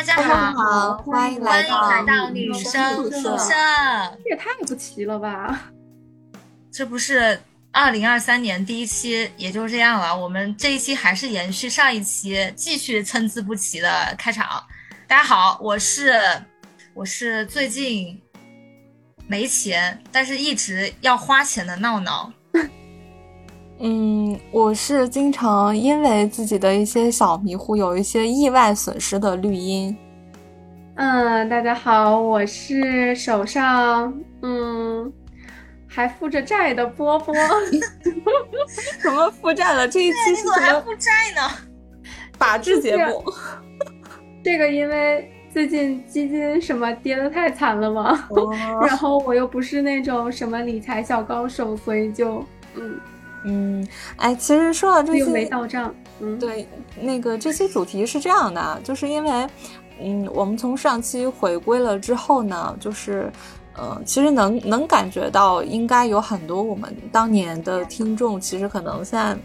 大家好，欢迎来到女生宿舍。这也太不齐了吧！这不是二零二三年第一期，也就这样了。我们这一期还是延续上一期，继续参差不齐的开场。大家好，我是我是最近没钱，但是一直要花钱的闹闹。嗯，我是经常因为自己的一些小迷糊，有一些意外损失的绿茵。嗯，大家好，我是手上嗯还负着债的波波。什么负债了？这一期是什么负债呢？法制节目。这个因为最近基金什么跌的太惨了嘛，然后我又不是那种什么理财小高手，所以就嗯。嗯，哎，其实说到这期没到账，嗯，对，那个这期主题是这样的，就是因为，嗯，我们从上期回归了之后呢，就是，呃，其实能能感觉到，应该有很多我们当年的听众，其实可能现在，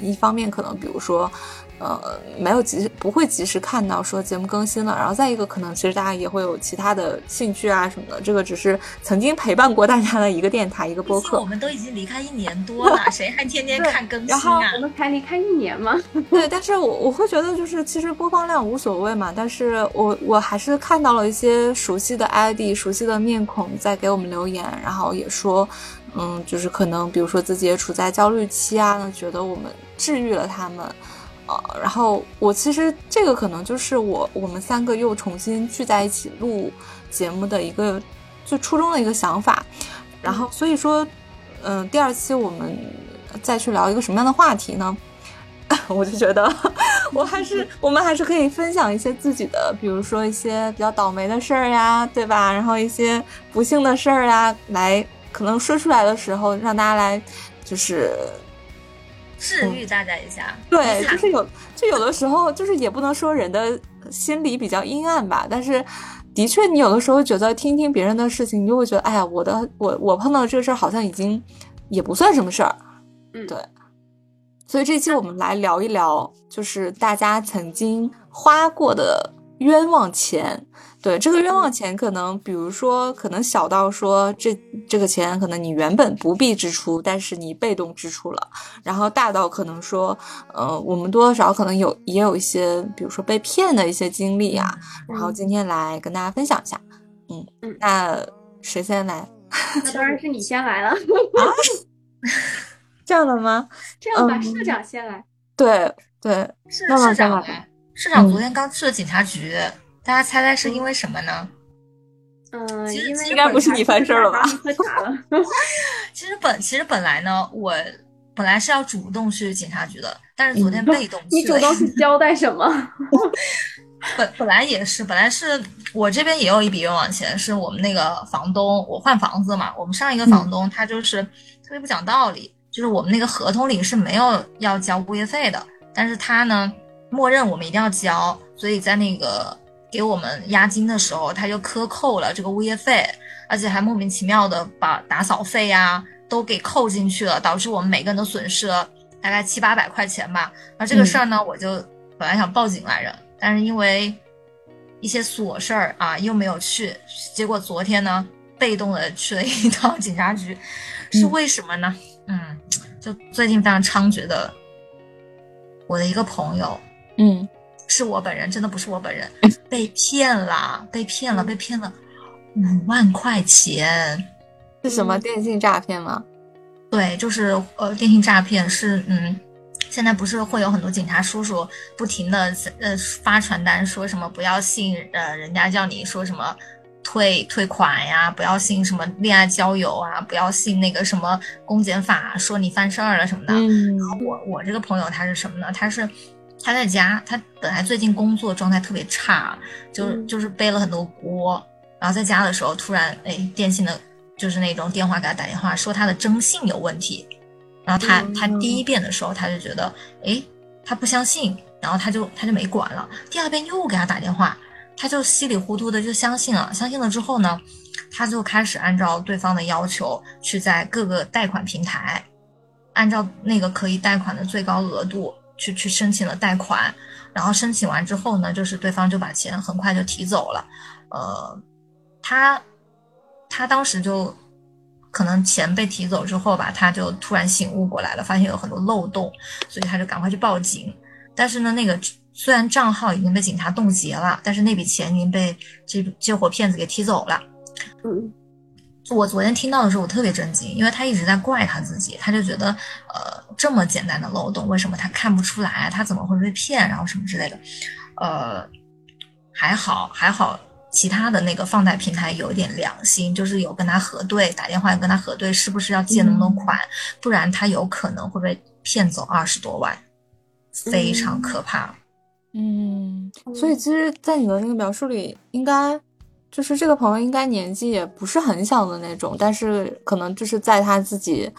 一方面可能比如说。呃，没有及不会及时看到说节目更新了，然后再一个可能其实大家也会有其他的兴趣啊什么的，这个只是曾经陪伴过大家的一个电台一个播客。我们都已经离开一年多了，谁还天天看更新啊？我们才离开一年吗？对，但是我我会觉得就是其实播放量无所谓嘛，但是我我还是看到了一些熟悉的 ID、熟悉的面孔在给我们留言，然后也说，嗯，就是可能比如说自己也处在焦虑期啊，觉得我们治愈了他们。呃，然后我其实这个可能就是我我们三个又重新聚在一起录节目的一个最初衷的一个想法，然后所以说，嗯，第二期我们再去聊一个什么样的话题呢？我就觉得我还是我们还是可以分享一些自己的，比如说一些比较倒霉的事儿呀，对吧？然后一些不幸的事儿呀，来可能说出来的时候，让大家来就是。治愈大家一下，对，就是有，就有的时候，就是也不能说人的心理比较阴暗吧，但是的确，你有的时候觉得听听别人的事情，你就会觉得，哎呀，我的，我我碰到这个事儿好像已经也不算什么事儿，嗯，对，所以这期我们来聊一聊，就是大家曾经花过的冤枉钱。对这个冤枉钱，可能比如说，可能小到说这这个钱可能你原本不必支出，但是你被动支出了；然后大到可能说，呃，我们多多少少可能有也有一些，比如说被骗的一些经历啊。然后今天来跟大家分享一下，嗯嗯，那谁先来？那当然是你先来了。这样的吗？这样吧，社长先来。对对，是社长。社长昨天刚去了警察局。大家猜猜是因为什么呢？嗯，其实应该不是你犯事儿了吧？其实本其实本来呢，我本来是要主动去警察局的，但是昨天被动 去。你主动去交代什么？本本来也是，本来是我这边也有一笔冤枉钱，是我们那个房东，我换房子嘛，我们上一个房东他就是特别不讲道理，就是我们那个合同里是没有要交物业费的，但是他呢，默认我们一定要交，所以在那个。给我们押金的时候，他就克扣了这个物业费，而且还莫名其妙的把打扫费呀都给扣进去了，导致我们每个人都损失了大概七八百块钱吧。而这个事儿呢，我就本来想报警来着，但是因为一些琐事儿啊，又没有去。结果昨天呢，被动的去了一趟警察局，是为什么呢？嗯，就最近非常猖獗的，我的一个朋友，嗯。是我本人，真的不是我本人，被骗了，被骗了，被骗了五万块钱，是什么电信诈骗吗？对，就是呃，电信诈骗是嗯，现在不是会有很多警察叔叔不停的呃发传单说什么不要信呃人家叫你说什么退退款呀，不要信什么恋爱交友啊，不要信那个什么公检法说你犯事儿了什么的。然后我我这个朋友他是什么呢？他是。他在家，他本来最近工作状态特别差，就就是背了很多锅，然后在家的时候突然，哎，电信的，就是那种电话给他打电话说他的征信有问题，然后他他第一遍的时候他就觉得，哎，他不相信，然后他就他就没管了。第二遍又给他打电话，他就稀里糊涂的就相信了。相信了之后呢，他就开始按照对方的要求去在各个贷款平台，按照那个可以贷款的最高额度。去去申请了贷款，然后申请完之后呢，就是对方就把钱很快就提走了。呃，他他当时就可能钱被提走之后吧，他就突然醒悟过来了，发现有很多漏洞，所以他就赶快去报警。但是呢，那个虽然账号已经被警察冻结了，但是那笔钱已经被这这伙骗子给提走了。嗯。我昨天听到的时候，我特别震惊，因为他一直在怪他自己，他就觉得，呃，这么简单的漏洞，为什么他看不出来？他怎么会被骗？然后什么之类的，呃，还好还好，其他的那个放贷平台有一点良心，就是有跟他核对，打电话跟他核对，是不是要借那么多款，不然他有可能会被骗走二十多万，非常可怕。嗯，所以其实，在你的那个描述里，应该。就是这个朋友应该年纪也不是很小的那种，但是可能就是在他自己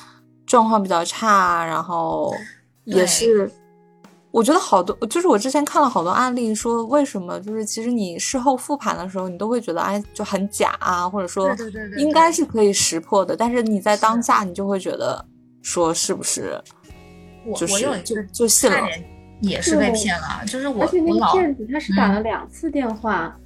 状况比较差，然后也是，我觉得好多就是我之前看了好多案例，说为什么就是其实你事后复盘的时候，你都会觉得哎就很假啊，或者说应该是可以识破的，但是你在当下你就会觉得说是不是，就是就就信了，也是被骗了，就是我而且那个骗子他是打了两次电话。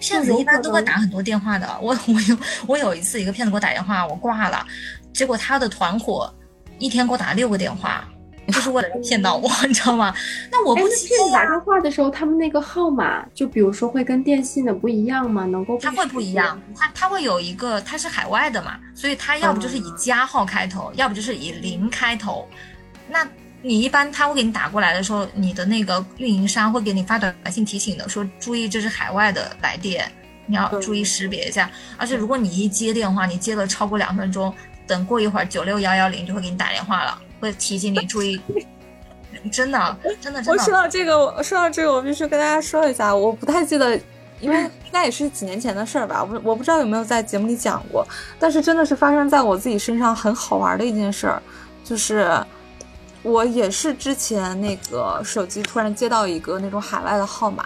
骗子一般都会打很多电话的，我我有我有一次一个骗子给我打电话，我挂了，结果他的团伙一天给我打六个电话，就是为了骗到我，你知道吗？那我不骗子打电话的时候，他们那个号码就比如说会跟电信的不一样吗？能够他会不一样，他他会有一个他是海外的嘛，所以他要不就是以加号开头，要不就是以零开头，那。你一般他会给你打过来的时候，你的那个运营商会给你发短信提醒的，说注意这是海外的来电，你要注意识别一下。而且如果你一接电话，你接了超过两分钟，等过一会儿九六幺幺零就会给你打电话了，会提醒你注意。真的，真的，真的。我说到这个，我说到这个，我必须跟大家说一下，我不太记得，因为应该也是几年前的事儿吧，我我不知道有没有在节目里讲过，但是真的是发生在我自己身上很好玩的一件事儿，就是。我也是之前那个手机突然接到一个那种海外的号码，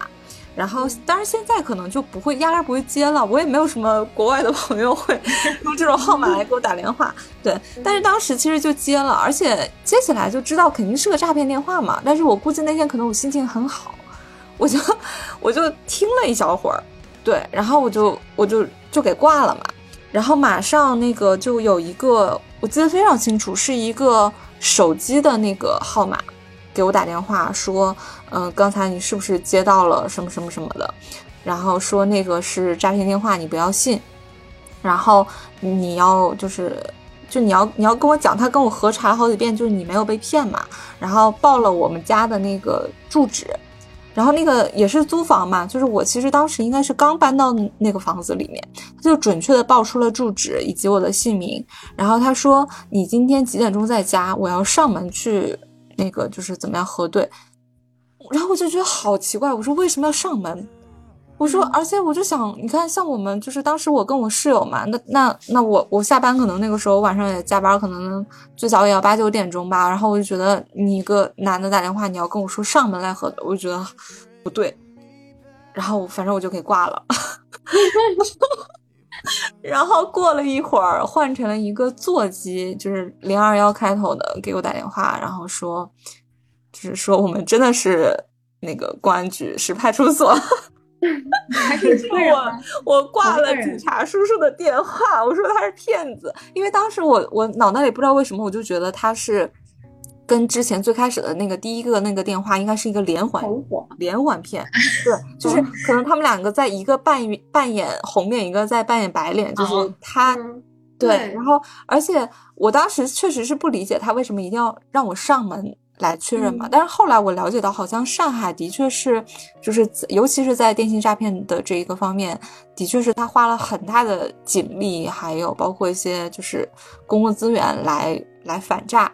然后当然现在可能就不会压根不会接了，我也没有什么国外的朋友会用这种号码来给我打电话，对，但是当时其实就接了，而且接起来就知道肯定是个诈骗电话嘛，但是我估计那天可能我心情很好，我就我就听了一小会儿，对，然后我就我就就给挂了嘛，然后马上那个就有一个我记得非常清楚，是一个。手机的那个号码给我打电话说，嗯，刚才你是不是接到了什么什么什么的？然后说那个是诈骗电话，你不要信。然后你要就是，就你要你要跟我讲，他跟我核查好几遍，就是你没有被骗嘛。然后报了我们家的那个住址。然后那个也是租房嘛，就是我其实当时应该是刚搬到那个房子里面，他就准确的报出了住址以及我的姓名。然后他说：“你今天几点钟在家？我要上门去那个就是怎么样核对。”然后我就觉得好奇怪，我说为什么要上门？我说，而且我就想，你看，像我们就是当时我跟我室友嘛，那那那我我下班可能那个时候晚上也加班，可能最早也要八九点钟吧。然后我就觉得你一个男的打电话，你要跟我说上门来喝的，我就觉得不对。然后反正我就给挂了。然后过了一会儿，换成了一个座机，就是零二幺开头的，给我打电话，然后说，就是说我们真的是那个公安局，是派出所。我我挂了警察叔叔的电话，我说他是骗子，因为当时我我脑袋里不知道为什么我就觉得他是跟之前最开始的那个第一个那个电话应该是一个连环连环骗，对，就是可能他们两个在一个扮扮演红脸，一个在扮演白脸，就是他对，然后而且我当时确实是不理解他为什么一定要让我上门。来确认嘛？但是后来我了解到，好像上海的确是，就是尤其是在电信诈骗的这一个方面，的确是他花了很大的警力，还有包括一些就是公共资源来来反诈。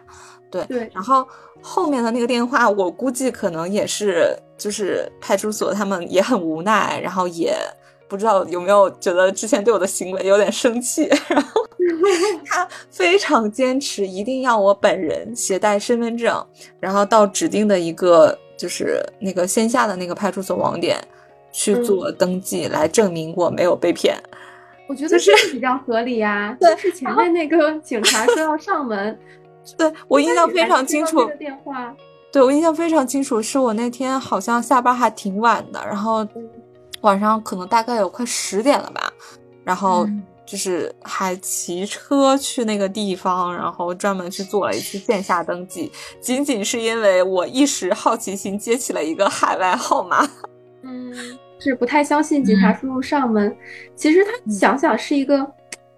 对对。然后后面的那个电话，我估计可能也是，就是派出所他们也很无奈，然后也不知道有没有觉得之前对我的行为有点生气，然后。他非常坚持，一定要我本人携带身份证，然后到指定的一个就是那个线下的那个派出所网点去做登记，来证明我没有被骗。我觉得这是比较合理呀。就是前面那个警察说要上门，对我印象非常清楚。电话。对我印象非常清楚，是我那天好像下班还挺晚的，然后晚上可能大概有快十点了吧，然后就是还骑车去那个地方，然后专门去做了一次线下登记，仅仅是因为我一时好奇心接起了一个海外号码。嗯，是不太相信警察叔叔上门。其实他想想是一个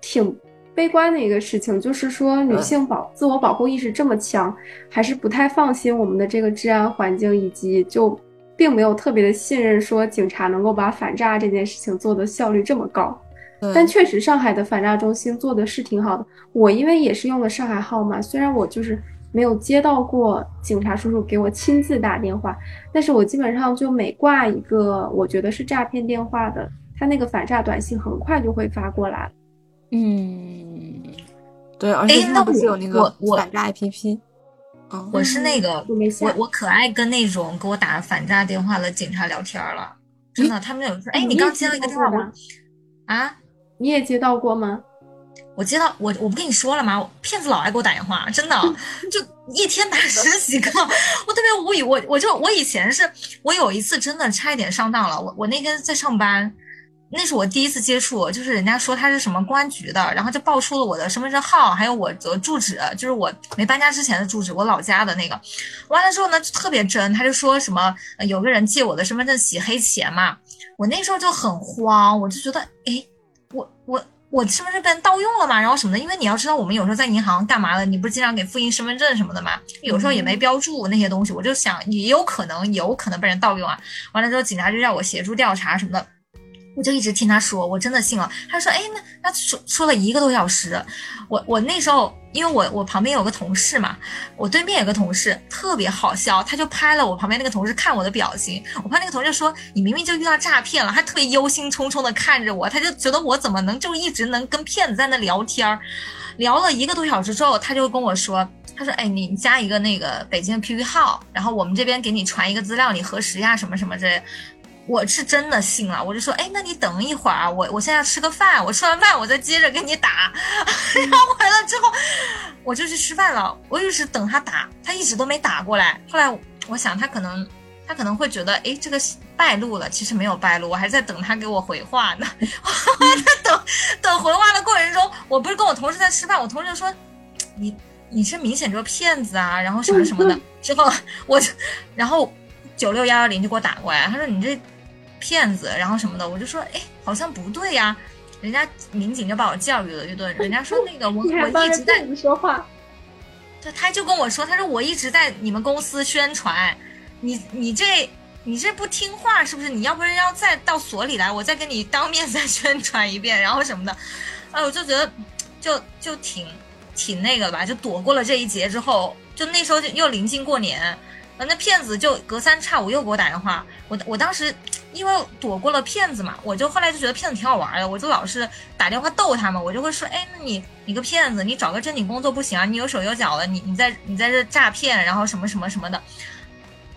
挺。悲观的一个事情就是说，女性保自我保护意识这么强，还是不太放心我们的这个治安环境，以及就并没有特别的信任说警察能够把反诈这件事情做的效率这么高。但确实，上海的反诈中心做的是挺好的。我因为也是用的上海号嘛，虽然我就是没有接到过警察叔叔给我亲自打电话，但是我基本上就每挂一个我觉得是诈骗电话的，他那个反诈短信很快就会发过来。嗯，对，而且他不是有那个反诈 APP？嗯，我是那个，我我可爱跟那种给我打反诈电话的警察聊天了，真的，他们有说，哎，你刚接了一个电话吗？啊，你也接到过吗？我接到，我我不跟你说了吗？骗子老爱给我打电话，真的，就一天打十几个，我特别无语。我我就我以前是，我有一次真的差一点上当了。我我那天在上班。那是我第一次接触，就是人家说他是什么公安局的，然后就报出了我的身份证号，还有我的住址，就是我没搬家之前的住址，我老家的那个。完了之后呢，特别真，他就说什么有个人借我的身份证洗黑钱嘛。我那时候就很慌，我就觉得，哎，我我身份证被人盗用了嘛，然后什么的。因为你要知道，我们有时候在银行干嘛的，你不是经常给复印身份证什么的嘛，有时候也没标注那些东西，我就想也有可能，有可能被人盗用啊。完了之后，警察就让我协助调查什么的。我就一直听他说，我真的信了。他说：“哎，那那说说了一个多小时。”我我那时候，因为我我旁边有个同事嘛，我对面有个同事特别好笑，他就拍了我旁边那个同事看我的表情。我旁边那个同事说：“你明明就遇到诈骗了，还特别忧心忡忡的看着我，他就觉得我怎么能就一直能跟骗子在那聊天儿，聊了一个多小时之后，他就跟我说，他说：哎，你加一个那个北京的 QQ 号，然后我们这边给你传一个资料，你核实呀，什么什么之类。”我是真的信了，我就说，哎，那你等一会儿，我我现在要吃个饭，我吃完饭我再接着给你打。然后回来之后，我就去吃饭了，我一直等他打，他一直都没打过来。后来我想他可能他可能会觉得，哎，这个败露了，其实没有败露，我还在等他给我回话呢。在等等回话的过程中，我不是跟我同事在吃饭，我同事就说，你你这明显就是骗子啊，然后什么什么的。之后我就然后九六幺幺零就给我打过来，他说你这。骗子，然后什么的，我就说，哎，好像不对呀。人家民警就把我教育了一顿，人家说那个我 我一直在你说话，对，他就跟我说，他说我一直在你们公司宣传，你你这你这不听话是不是？你要不然要再到所里来，我再跟你当面再宣传一遍，然后什么的。哎，我就觉得就就挺挺那个吧，就躲过了这一劫之后，就那时候就又临近过年。那骗子就隔三差五又给我打电话，我我当时因为躲过了骗子嘛，我就后来就觉得骗子挺好玩的，我就老是打电话逗他们，我就会说，哎，那你你个骗子，你找个正经工作不行啊？你有手有脚的，你你在你在这诈骗，然后什么什么什么的。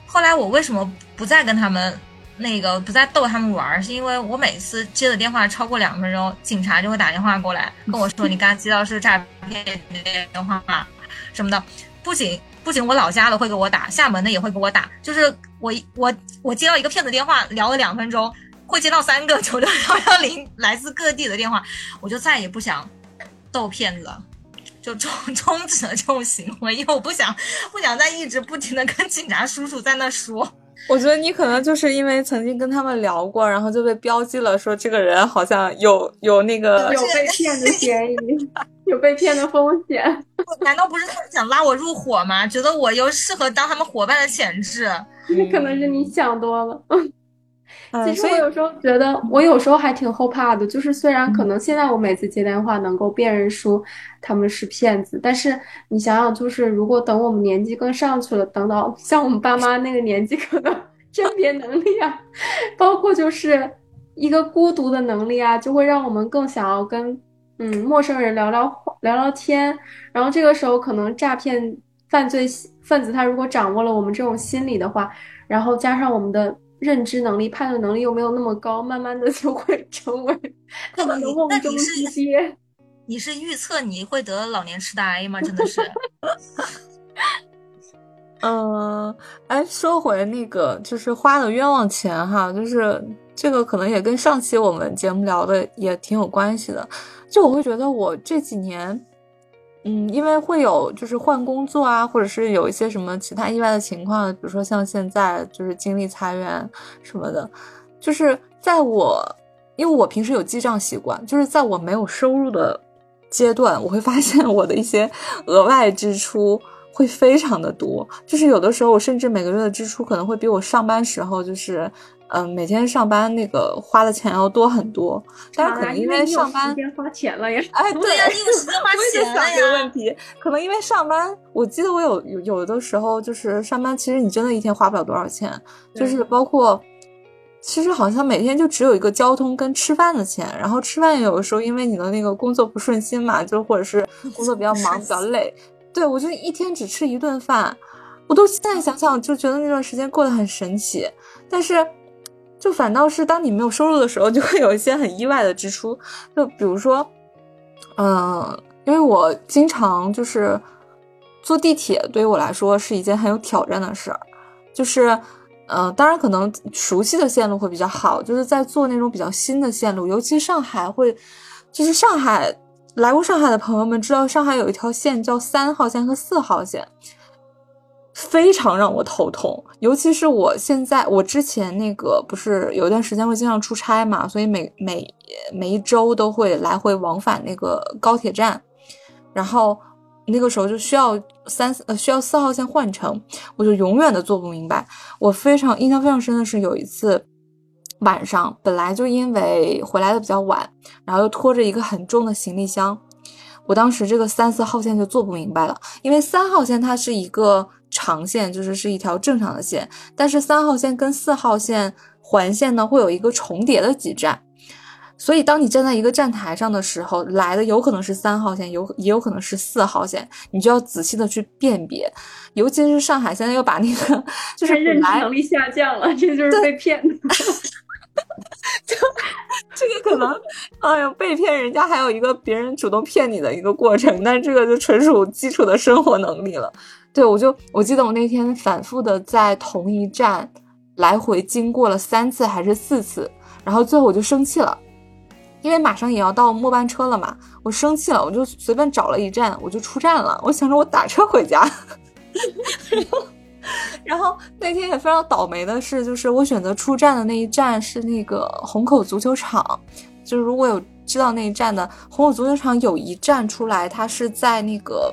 后来我为什么不再跟他们那个不再逗他们玩？是因为我每次接的电话超过两分钟，警察就会打电话过来跟我说，你刚接到是诈骗电话什么的，不仅。不仅我老家的会给我打，厦门的也会给我打。就是我我我接到一个骗子电话，聊了两分钟，会接到三个九六幺幺零来自各地的电话，我就再也不想逗骗子，就终终止了这种行为，因为我不想不想再一直不停的跟警察叔叔在那说。我觉得你可能就是因为曾经跟他们聊过，然后就被标记了，说这个人好像有有那个有被骗的嫌疑，有被骗的风险。难道不是他们想拉我入伙吗？觉得我又适合当他们伙伴的潜质？可能是你想多了。其实我有时候觉得，我有时候还挺后怕的。就是虽然可能现在我每次接电话能够辨认出他们是骗子，但是你想想，就是如果等我们年纪更上去了，等到像我们爸妈那个年纪，可能 甄别能力啊，包括就是一个孤独的能力啊，就会让我们更想要跟嗯陌生人聊聊聊聊天。然后这个时候，可能诈骗犯罪分子他如果掌握了我们这种心理的话，然后加上我们的。认知能力、判断能力又没有那么高，慢慢的就会成为 他们的瓮中之鳖。你是预测你会得老年痴呆吗？真的是。嗯，哎，说回那个，就是花的冤枉钱哈，就是这个可能也跟上期我们节目聊的也挺有关系的。就我会觉得我这几年，嗯，因为会有就是换工作啊，或者是有一些什么其他意外的情况，比如说像现在就是经历裁员什么的，就是在我因为我平时有记账习惯，就是在我没有收入的阶段，我会发现我的一些额外支出。会非常的多，就是有的时候我甚至每个月的支出可能会比我上班时候就是，嗯，每天上班那个花的钱要多很多。但是可能因为上班时间花钱了呀。哎，对呀，你有时间花钱了呀。这个问题，可能因为上班，我记得我有有有的时候就是上班，其实你真的一天花不了多少钱，就是包括，其实好像每天就只有一个交通跟吃饭的钱，然后吃饭有的时候因为你的那个工作不顺心嘛，就或者是 工作比较忙比较累。对，我就一天只吃一顿饭，我都现在想想就觉得那段时间过得很神奇。但是，就反倒是当你没有收入的时候，就会有一些很意外的支出。就比如说，嗯，因为我经常就是坐地铁，对于我来说是一件很有挑战的事儿。就是，嗯，当然可能熟悉的线路会比较好，就是在坐那种比较新的线路，尤其上海会，就是上海。来过上海的朋友们知道，上海有一条线叫三号线和四号线，非常让我头痛。尤其是我现在，我之前那个不是有一段时间会经常出差嘛，所以每每每一周都会来回往返那个高铁站，然后那个时候就需要三呃需要四号线换乘，我就永远的做不明白。我非常印象非常深的是有一次。晚上本来就因为回来的比较晚，然后又拖着一个很重的行李箱，我当时这个三四号线就做不明白了。因为三号线它是一个长线，就是是一条正常的线，但是三号线跟四号线环线呢会有一个重叠的几站，所以当你站在一个站台上的时候，来的有可能是三号线，有也有可能是四号线，你就要仔细的去辨别。尤其是上海现在又把那个就是认知能力下降了，这就是被骗的。就这个可能，哎呀，被骗人家还有一个别人主动骗你的一个过程，但这个就纯属基础的生活能力了。对我就我记得我那天反复的在同一站来回经过了三次还是四次，然后最后我就生气了，因为马上也要到末班车了嘛，我生气了，我就随便找了一站，我就出站了，我想着我打车回家。然后那天也非常倒霉的是，就是我选择出站的那一站是那个虹口足球场。就是如果有知道那一站的虹口足球场，有一站出来，它是在那个，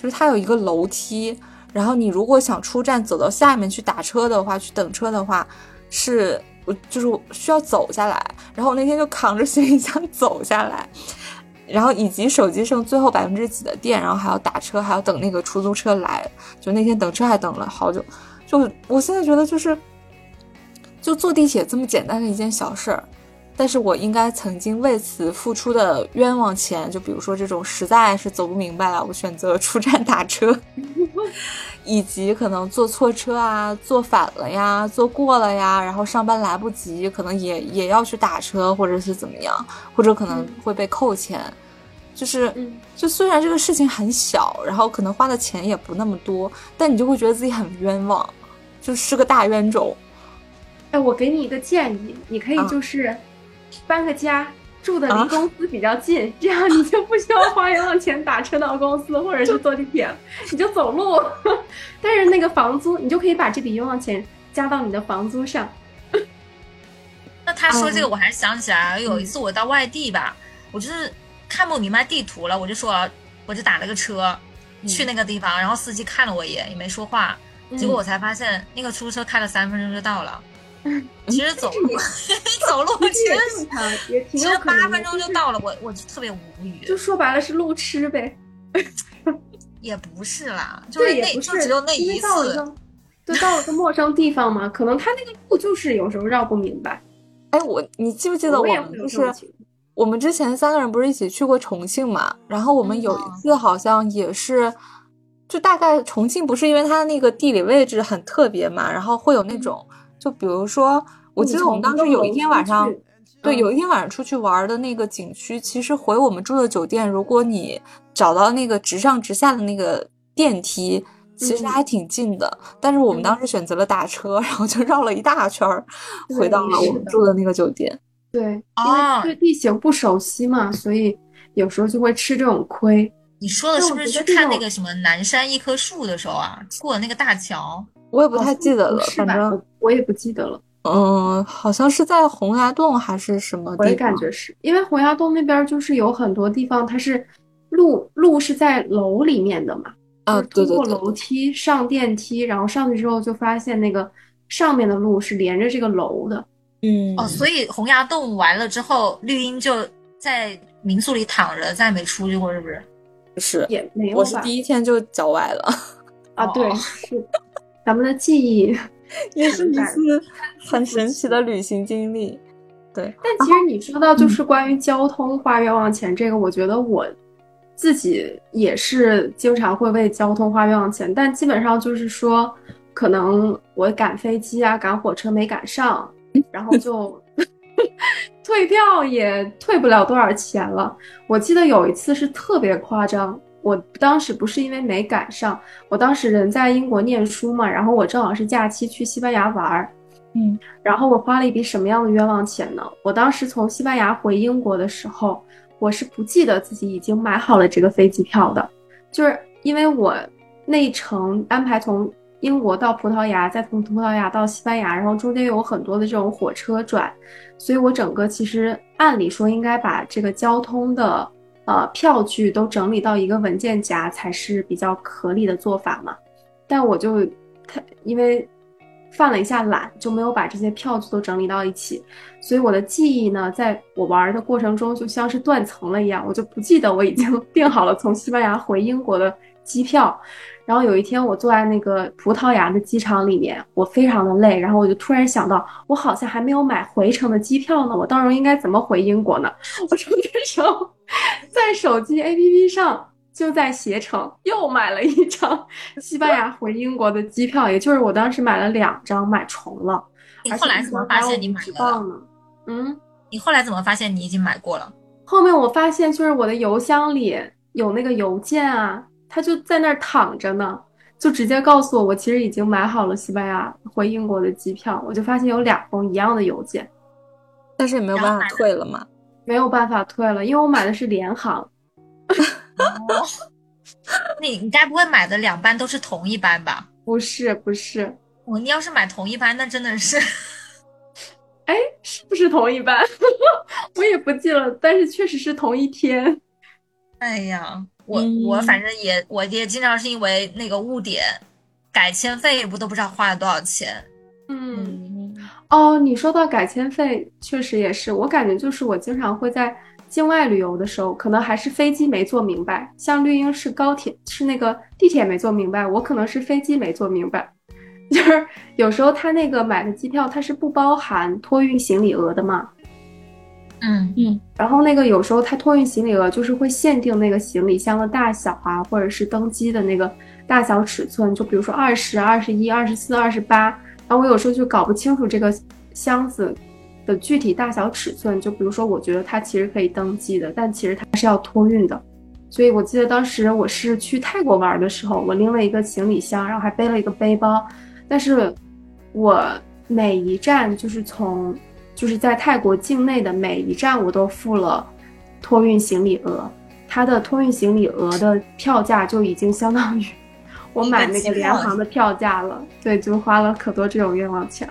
就是它有一个楼梯。然后你如果想出站走到下面去打车的话，去等车的话，是我就是需要走下来。然后我那天就扛着行李箱 走下来。然后以及手机剩最后百分之几的电，然后还要打车，还要等那个出租车来。就那天等车还等了好久。就我现在觉得就是，就坐地铁这么简单的一件小事儿，但是我应该曾经为此付出的冤枉钱，就比如说这种实在是走不明白了，我选择出站打车，以及可能坐错车啊，坐反了呀，坐过了呀，然后上班来不及，可能也也要去打车，或者是怎么样，或者可能会被扣钱。就是，就虽然这个事情很小，然后可能花的钱也不那么多，但你就会觉得自己很冤枉，就是个大冤种。哎，我给你一个建议，你可以就是搬个家，住的离公司比较近，这样你就不需要花冤枉钱打车到公司，或者是坐地铁，你就走路。但是那个房租，你就可以把这笔冤枉钱加到你的房租上。那他说这个，我还是想起来有一次我到外地吧，我就是。看不明白地图了，我就说，我就打了个车去那个地方，然后司机看了我一眼，也没说话。结果我才发现，那个出租车开了三分钟就到了。其实走路，走路其实其实八分钟就到了。我我就特别无语。就说白了是路痴呗。也不是啦，就是那就只有那一次。就到了个陌生地方嘛，可能他那个路就是有时候绕不明白。哎，我你记不记得我们就是。我们之前三个人不是一起去过重庆嘛？然后我们有一次好像也是，就大概重庆不是因为它的那个地理位置很特别嘛，然后会有那种，就比如说，我记得我们当时有一天晚上，对，有一天晚上出去玩的那个景区，其实回我们住的酒店，如果你找到那个直上直下的那个电梯，其实还挺近的。但是我们当时选择了打车，然后就绕了一大圈儿，回到了我们住的那个酒店。对，因为对地形不熟悉嘛，所以有时候就会吃这种亏。你说的是不是去看那个什么南山一棵树的时候啊？过那个大桥？我也不太记得了，反正我也不记得了。嗯，好像是在洪崖洞还是什么？我也感觉是因为洪崖洞那边就是有很多地方，它是路路是在楼里面的嘛。啊，对对。通过楼梯上电梯，然后上去之后就发现那个上面的路是连着这个楼的。嗯。哦，所以洪崖洞完了之后，绿茵就在民宿里躺着，再没出去过，是不是？不是，也没有。我是第一天就脚崴了。啊，对，是咱们的记忆。也是一次很神奇的旅行经历，对。但其实你说到就是关于交通花冤枉钱这个，我觉得我自己也是经常会为交通花冤枉钱。但基本上就是说，可能我赶飞机啊、赶火车没赶上，然后就 退票也退不了多少钱了。我记得有一次是特别夸张。我当时不是因为没赶上，我当时人在英国念书嘛，然后我正好是假期去西班牙玩儿，嗯，然后我花了一笔什么样的冤枉钱呢？我当时从西班牙回英国的时候，我是不记得自己已经买好了这个飞机票的，就是因为我那一程安排从英国到葡萄牙，再从葡萄牙到西班牙，然后中间有很多的这种火车转，所以我整个其实按理说应该把这个交通的。呃，票据都整理到一个文件夹才是比较合理的做法嘛。但我就他因为犯了一下懒，就没有把这些票据都整理到一起，所以我的记忆呢，在我玩的过程中就像是断层了一样，我就不记得我已经 订好了从西班牙回英国的机票。然后有一天，我坐在那个葡萄牙的机场里面，我非常的累，然后我就突然想到，我好像还没有买回程的机票呢，我到时候应该怎么回英国呢？我这时候 在手机 APP 上就在携程又买了一张西班牙回英国的机票，也就是我当时买了两张，买重了。你后来怎么发现你买了呢？嗯，你后来怎么发现你已经买过了？后面我发现就是我的邮箱里有那个邮件啊。它就在那儿躺着呢，就直接告诉我，我其实已经买好了西班牙回英国的机票。我就发现有两封一样的邮件，但是也没有办法退了吗？没有办法退了，因为我买的是联航。你你该不会买的两班都是同一班吧？不是不是，我你要是买同一班，那真的是，哎，是不是同一班？我也不记了，但是确实是同一天。哎呀。我我反正也我也经常是因为那个误点改签费不都不知道花了多少钱。嗯哦，你说到改签费，确实也是，我感觉就是我经常会在境外旅游的时候，可能还是飞机没坐明白，像绿茵是高铁是那个地铁没坐明白，我可能是飞机没坐明白，就是有时候他那个买的机票它是不包含托运行李额的嘛。嗯嗯，然后那个有时候他托运行李额就是会限定那个行李箱的大小啊，或者是登机的那个大小尺寸，就比如说二十二、十一、二十四、二十八。然后我有时候就搞不清楚这个箱子的具体大小尺寸，就比如说我觉得它其实可以登机的，但其实它是要托运的。所以我记得当时我是去泰国玩的时候，我拎了一个行李箱，然后还背了一个背包，但是我每一站就是从。就是在泰国境内的每一站，我都付了托运行李额，它的托运行李额的票价就已经相当于我买那个联航的票价了。对，就花了可多这种冤枉钱。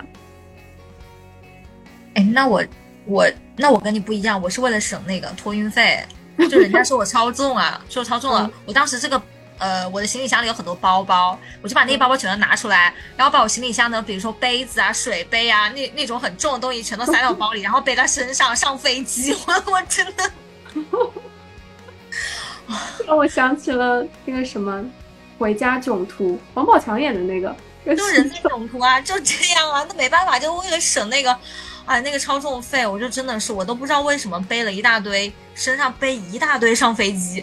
哎，那我我那我跟你不一样，我是为了省那个托运费，就人家说我超重啊，说我超重了，我当时这个。呃，我的行李箱里有很多包包，我就把那些包包全都拿出来，然后把我行李箱的，比如说杯子啊、水杯啊，那那种很重的东西全都塞到包里，然后背在身上上飞机。我我真的，让我想起了那个什么《回家囧途》，王宝强演的那个，就人在囧途啊，就这样啊，那没办法，就为了省那个，哎，那个超重费，我就真的是，我都不知道为什么背了一大堆，身上背一大堆上飞机。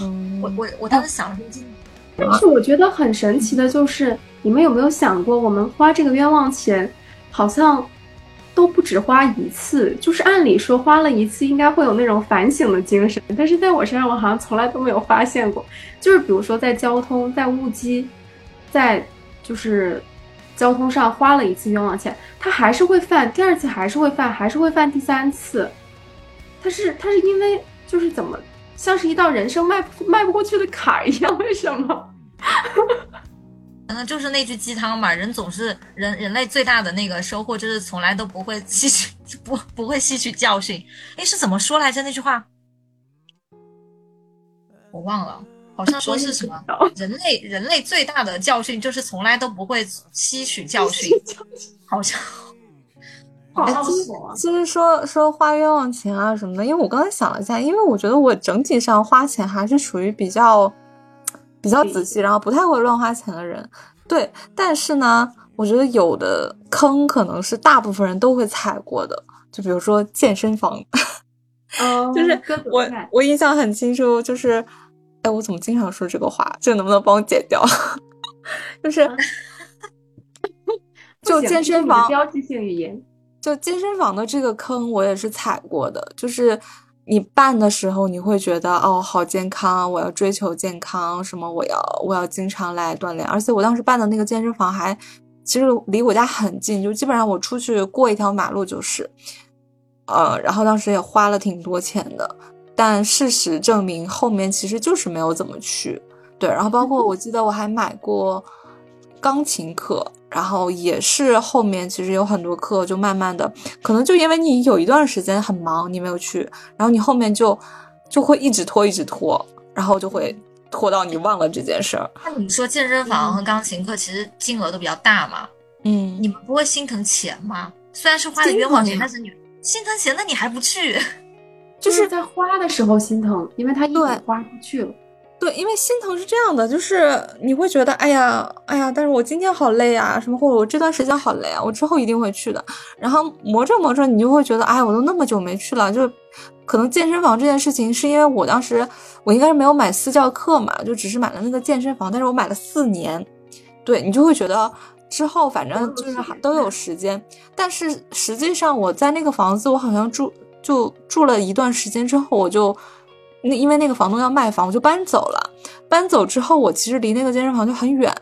嗯，我我我当时想说，但是我觉得很神奇的就是，你们有没有想过，我们花这个冤枉钱，好像都不止花一次，就是按理说花了一次应该会有那种反省的精神，但是在我身上我好像从来都没有发现过。就是比如说在交通、在误机，在就是交通上花了一次冤枉钱，他还是会犯，第二次还是会犯，还是会犯第三次。他是他是因为就是怎么像是一道人生迈迈不过去的坎儿一样？为什么？那就是那句鸡汤嘛，人总是人人类最大的那个收获就是从来都不会吸取 不不会吸取教训。哎，是怎么说来着那句话？我忘了，好像说是什么人类人类最大的教训就是从来都不会吸取教训，好像。其实说说花冤枉钱啊什么的，因为我刚才想了一下，因为我觉得我整体上花钱还是属于比较比较仔细，然后不太会乱花钱的人。对，但是呢，我觉得有的坑可能是大部分人都会踩过的，就比如说健身房。哦，就是我我印象很清楚，就是哎，我怎么经常说这个话？这个能不能帮我剪掉？就是就健身房标志性语言。就健身房的这个坑，我也是踩过的。就是你办的时候，你会觉得哦，好健康，我要追求健康，什么我要我要经常来锻炼。而且我当时办的那个健身房还其实离我家很近，就基本上我出去过一条马路就是。呃，然后当时也花了挺多钱的，但事实证明后面其实就是没有怎么去。对，然后包括我记得我还买过钢琴课。然后也是后面其实有很多课，就慢慢的，可能就因为你有一段时间很忙，你没有去，然后你后面就就会一直拖，一直拖，然后就会拖到你忘了这件事儿。那你说健身房和钢琴课其实金额都比较大嘛？嗯，你们不会心疼钱吗？虽然是花的冤枉钱，但是你心疼钱，那你还不去？就是在花的时候心疼，因为他一笔花出去了。对，因为心疼是这样的，就是你会觉得，哎呀，哎呀，但是我今天好累啊，什么或者我这段时间好累啊，我之后一定会去的。然后磨着磨着，你就会觉得，哎，我都那么久没去了，就可能健身房这件事情，是因为我当时我应该是没有买私教课嘛，就只是买了那个健身房，但是我买了四年，对你就会觉得之后反正就是都有时间，但是实际上我在那个房子，我好像住就住了一段时间之后，我就。那因为那个房东要卖房，我就搬走了。搬走之后，我其实离那个健身房就很远，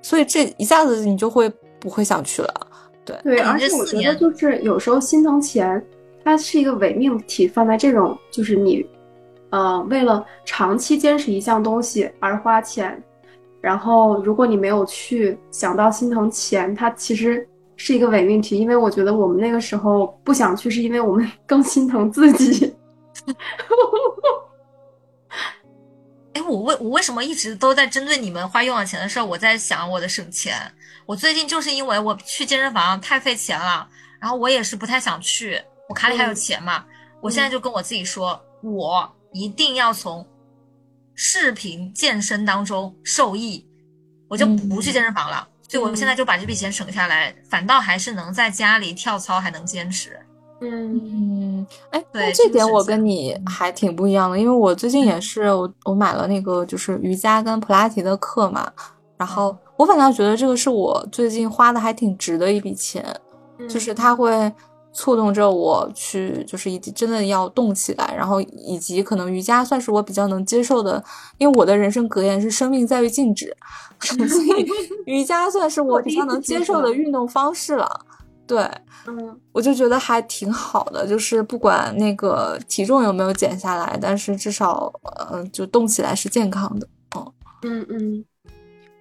所以这一下子你就会不会想去了。对对，而且我觉得就是有时候心疼钱，它是一个伪命题，放在这种就是你，呃，为了长期坚持一项东西而花钱，然后如果你没有去想到心疼钱，它其实是一个伪命题。因为我觉得我们那个时候不想去，是因为我们 更心疼自己。哎，我为我为什么一直都在针对你们花冤枉钱的事儿？我在想我的省钱。我最近就是因为我去健身房太费钱了，然后我也是不太想去。我卡里还有钱嘛？我现在就跟我自己说，我一定要从视频健身当中受益，我就不去健身房了。所以我现在就把这笔钱省下来，反倒还是能在家里跳操，还能坚持。嗯，哎，那这点我跟你还挺不一样的，因为我最近也是我我买了那个就是瑜伽跟普拉提的课嘛，然后我反倒觉得这个是我最近花的还挺值的一笔钱，就是。它会触动着我去，就是以及真的要动起来，然后以及可能瑜伽算是我比较能接受的，因为我的人生格言是生命在于静止，所以 瑜伽算是我比较能接受的。运动方式了。对，嗯，我就觉得还挺好的，就是不管那个体重有没有减下来，但是至少，呃，就动起来是健康的。嗯嗯嗯，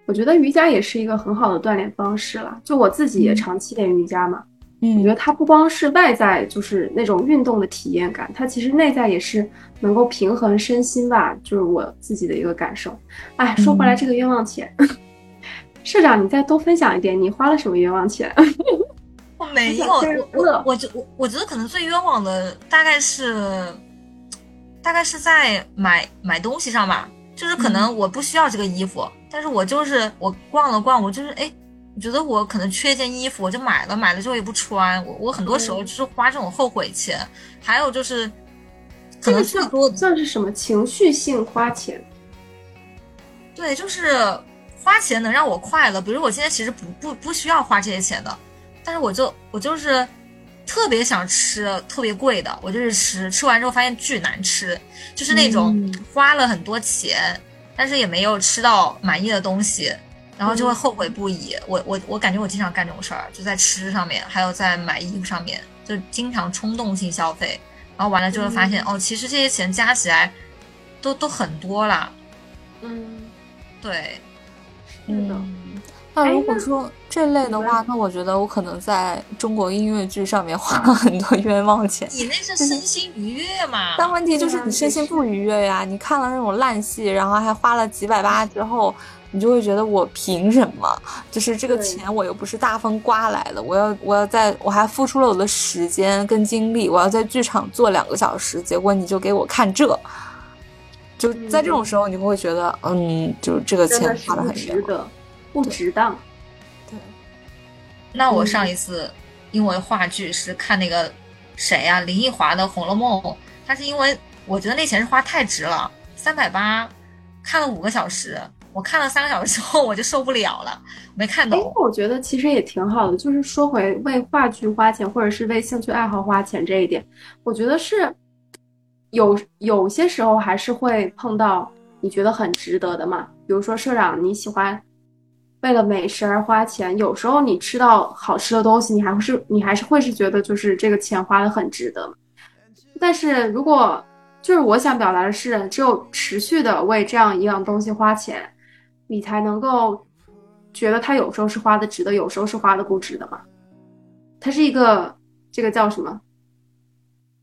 我觉得瑜伽也是一个很好的锻炼方式了。就我自己也长期练瑜伽嘛，嗯，我觉得它不光是外在就是那种运动的体验感，它其实内在也是能够平衡身心吧，就是我自己的一个感受。哎，说回来这个冤枉钱，社长，你再多分享一点，你花了什么冤枉钱？我没有，我我我觉我我觉得可能最冤枉的大概是，大概是在买买东西上吧，就是可能我不需要这个衣服，但是我就是我逛了逛，我就是哎，我觉得我可能缺一件衣服，我就买了，买了之后也不穿，我我很多时候就是花这种后悔钱，还有就是可能最多算是什么？情绪性花钱，对，就是花钱能让我快乐，比如我今天其实不不不需要花这些钱的。但是我就我就是特别想吃特别贵的，我就是吃吃完之后发现巨难吃，就是那种花了很多钱，但是也没有吃到满意的东西，然后就会后悔不已。我我我感觉我经常干这种事儿，就在吃上面，还有在买衣服上面，就经常冲动性消费。然后完了就会发现，哦，其实这些钱加起来都都很多了。嗯，对，是的。那如果说这类的话，那我觉得我可能在中国音乐剧上面花了很多冤枉钱。你那是身心愉悦嘛？但问题就是你身心不愉悦呀！你看了那种烂戏，然后还花了几百八之后，你就会觉得我凭什么？就是这个钱我又不是大风刮来的，我要我要在我还付出了我的时间跟精力，我要在剧场坐两个小时，结果你就给我看这，就在这种时候，你会觉得，嗯，就这个钱花的很值得。不值当，对。那我上一次因为话剧是看那个谁呀，林奕华的《红楼梦》，他是因为我觉得那钱是花太值了，三百八看了五个小时，我看了三个小时之后我就受不了了，没看懂。我觉得其实也挺好的，就是说回为话剧花钱或者是为兴趣爱好花钱这一点，我觉得是有有些时候还是会碰到你觉得很值得的嘛，比如说社长你喜欢。为了美食而花钱，有时候你吃到好吃的东西，你还是你还是会是觉得就是这个钱花的很值得。但是如果就是我想表达的是，只有持续的为这样一样东西花钱，你才能够觉得它有时候是花的值得，有时候是花的不值得嘛。它是一个这个叫什么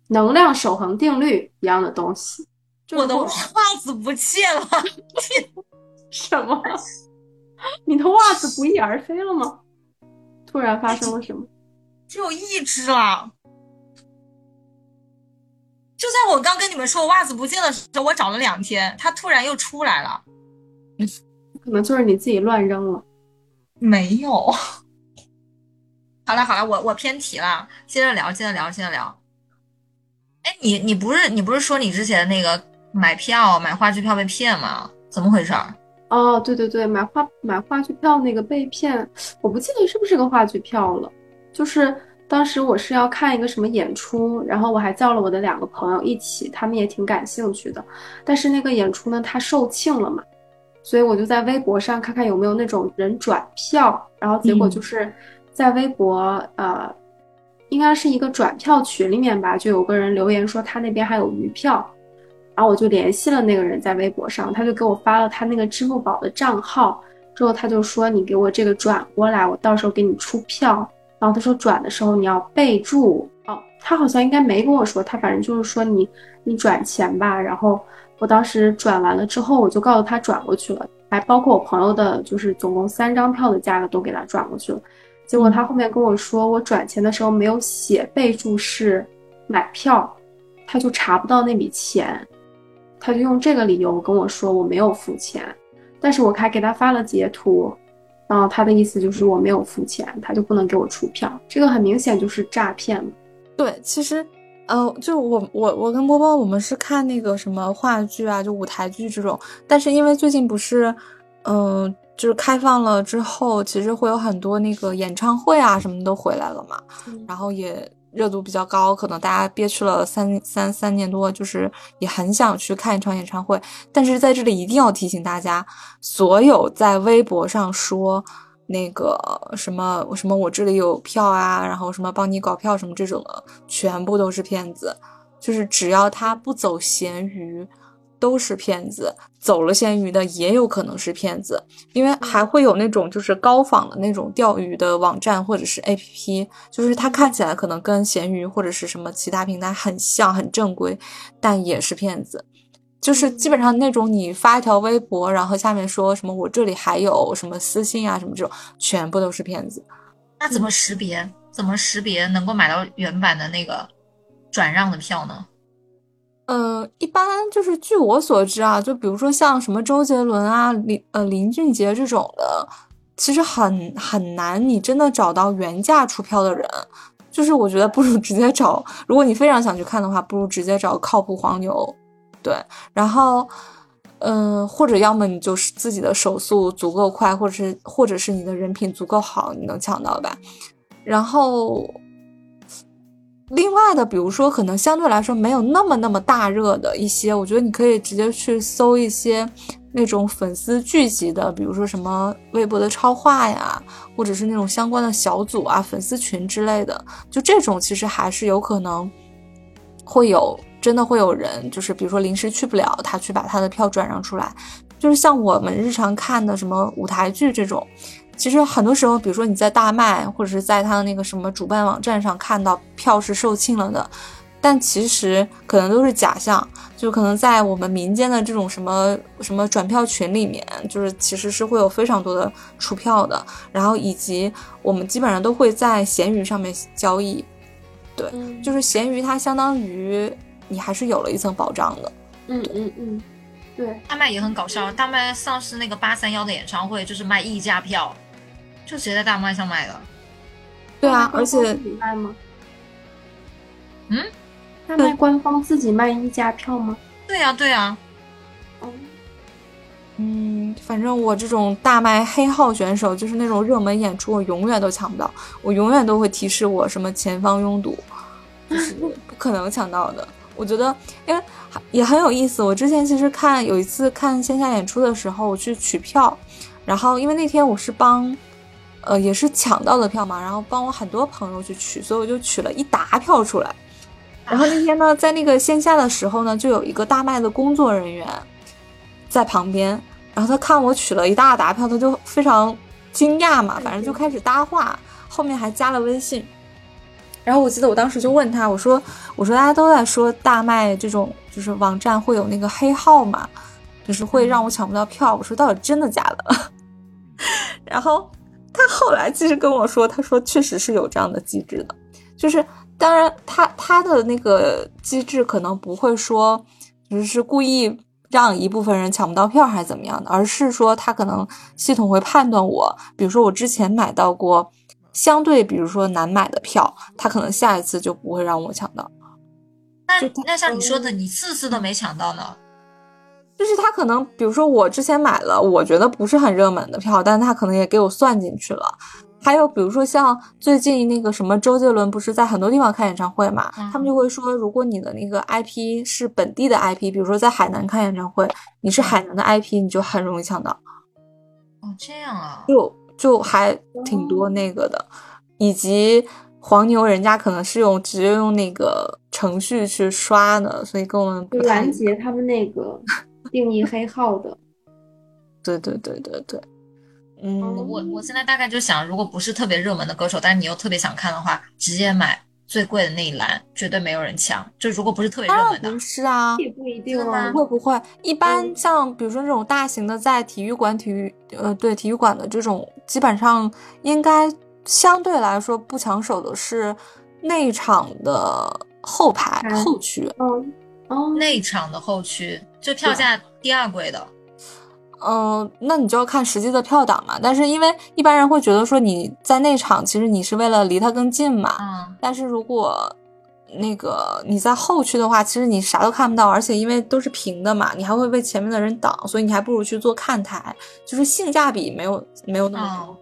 能量守恒定律一样的东西。我的袜 子不见了，什么？你的袜子不翼而飞了吗？突然发生了什么？只有一只了。就在我刚跟你们说袜子不见的时候，我找了两天，它突然又出来了。可能就是你自己乱扔了。没有。好了好了，我我偏题了，接着聊，接着聊，接着聊。哎，你你不是你不是说你之前那个买票买话剧票被骗吗？怎么回事？哦，对对对，买话买话剧票那个被骗，我不记得是不是个话剧票了。就是当时我是要看一个什么演出，然后我还叫了我的两个朋友一起，他们也挺感兴趣的。但是那个演出呢，它售罄了嘛，所以我就在微博上看看有没有那种人转票，然后结果就是在微博呃，应该是一个转票群里面吧，就有个人留言说他那边还有余票。然后我就联系了那个人，在微博上，他就给我发了他那个支付宝的账号，之后他就说你给我这个转过来，我到时候给你出票。然后他说转的时候你要备注哦，他好像应该没跟我说，他反正就是说你你转钱吧。然后我当时转完了之后，我就告诉他转过去了，还包括我朋友的，就是总共三张票的价格都给他转过去了。结果他后面跟我说，我转钱的时候没有写备注是买票，他就查不到那笔钱。他就用这个理由跟我说我没有付钱，但是我还给他发了截图，然后他的意思就是我没有付钱，他就不能给我出票，这个很明显就是诈骗了。对，其实，呃，就我我我跟波波我们是看那个什么话剧啊，就舞台剧这种，但是因为最近不是，嗯，就是开放了之后，其实会有很多那个演唱会啊什么都回来了嘛，然后也。热度比较高，可能大家憋屈了三三三年多，就是也很想去看一场演唱会。但是在这里一定要提醒大家，所有在微博上说那个什么什么我这里有票啊，然后什么帮你搞票什么这种的，全部都是骗子。就是只要他不走闲鱼。都是骗子，走了闲鱼的也有可能是骗子，因为还会有那种就是高仿的那种钓鱼的网站或者是 APP，就是它看起来可能跟闲鱼或者是什么其他平台很像，很正规，但也是骗子。就是基本上那种你发一条微博，然后下面说什么我这里还有什么私信啊什么这种，全部都是骗子。那怎么识别？怎么识别能够买到原版的那个转让的票呢？呃，一般就是据我所知啊，就比如说像什么周杰伦啊、林呃林俊杰这种的，其实很很难，你真的找到原价出票的人，就是我觉得不如直接找，如果你非常想去看的话，不如直接找靠谱黄牛，对，然后，嗯，或者要么你就是自己的手速足够快，或者是或者是你的人品足够好，你能抢到吧，然后。另外的，比如说可能相对来说没有那么那么大热的一些，我觉得你可以直接去搜一些那种粉丝聚集的，比如说什么微博的超话呀，或者是那种相关的小组啊、粉丝群之类的，就这种其实还是有可能会有，真的会有人，就是比如说临时去不了，他去把他的票转让出来。就是像我们日常看的什么舞台剧这种，其实很多时候，比如说你在大麦或者是在他的那个什么主办网站上看到票是售罄了的。但其实可能都是假象，就可能在我们民间的这种什么什么转票群里面，就是其实是会有非常多的出票的，然后以及我们基本上都会在闲鱼上面交易，对，就是闲鱼它相当于你还是有了一层保障的，嗯嗯嗯，对，大麦也很搞笑，大麦上次那个八三幺的演唱会就是卖溢价票，就直接在大麦上卖的，对啊，而且卖吗？嗯。大麦官方自己卖溢价票吗？对呀，对呀。哦，嗯，反正我这种大麦黑号选手，就是那种热门演出，我永远都抢不到，我永远都会提示我什么前方拥堵，就是 不可能抢到的。我觉得，因为也很有意思。我之前其实看有一次看线下演出的时候，我去取票，然后因为那天我是帮，呃，也是抢到的票嘛，然后帮我很多朋友去取，所以我就取了一沓票出来。然后那天呢，在那个线下的时候呢，就有一个大麦的工作人员在旁边，然后他看我取了一大沓票，他就非常惊讶嘛，反正就开始搭话，后面还加了微信。然后我记得我当时就问他，我说：“我说大家都在说大麦这种就是网站会有那个黑号嘛，就是会让我抢不到票。我说到底真的假的？” 然后他后来其实跟我说，他说确实是有这样的机制的，就是。当然，他他的那个机制可能不会说，就是是故意让一部分人抢不到票还是怎么样的，而是说他可能系统会判断我，比如说我之前买到过相对比如说难买的票，他可能下一次就不会让我抢到。那那像你说的，你次次都没抢到呢？就是他可能比如说我之前买了我觉得不是很热门的票，但他可能也给我算进去了。还有比如说像最近那个什么周杰伦不是在很多地方开演唱会嘛，他们就会说，如果你的那个 IP 是本地的 IP，比如说在海南开演唱会，你是海南的 IP，你就很容易抢到。哦，这样啊，就就还挺多那个的，以及黄牛人家可能是用直接用那个程序去刷的，所以跟我们不拦截他们那个定义黑号的。对对对对对。嗯，我我现在大概就想，如果不是特别热门的歌手，但是你又特别想看的话，直接买最贵的那一栏，绝对没有人抢。就如果不是特别热门的，不是啊，也不一定啊，会不会？一般像比如说这种大型的，在体育馆、体育呃对体育馆的这种，基本上应该相对来说不抢手的是内场的后排后区。哦哦，内场的后区就票价第二贵的。嗯，那你就要看实际的票档嘛。但是因为一般人会觉得说你在内场，其实你是为了离它更近嘛。嗯。但是如果那个你在后区的话，其实你啥都看不到，而且因为都是平的嘛，你还会被前面的人挡，所以你还不如去做看台，就是性价比没有没有那么高。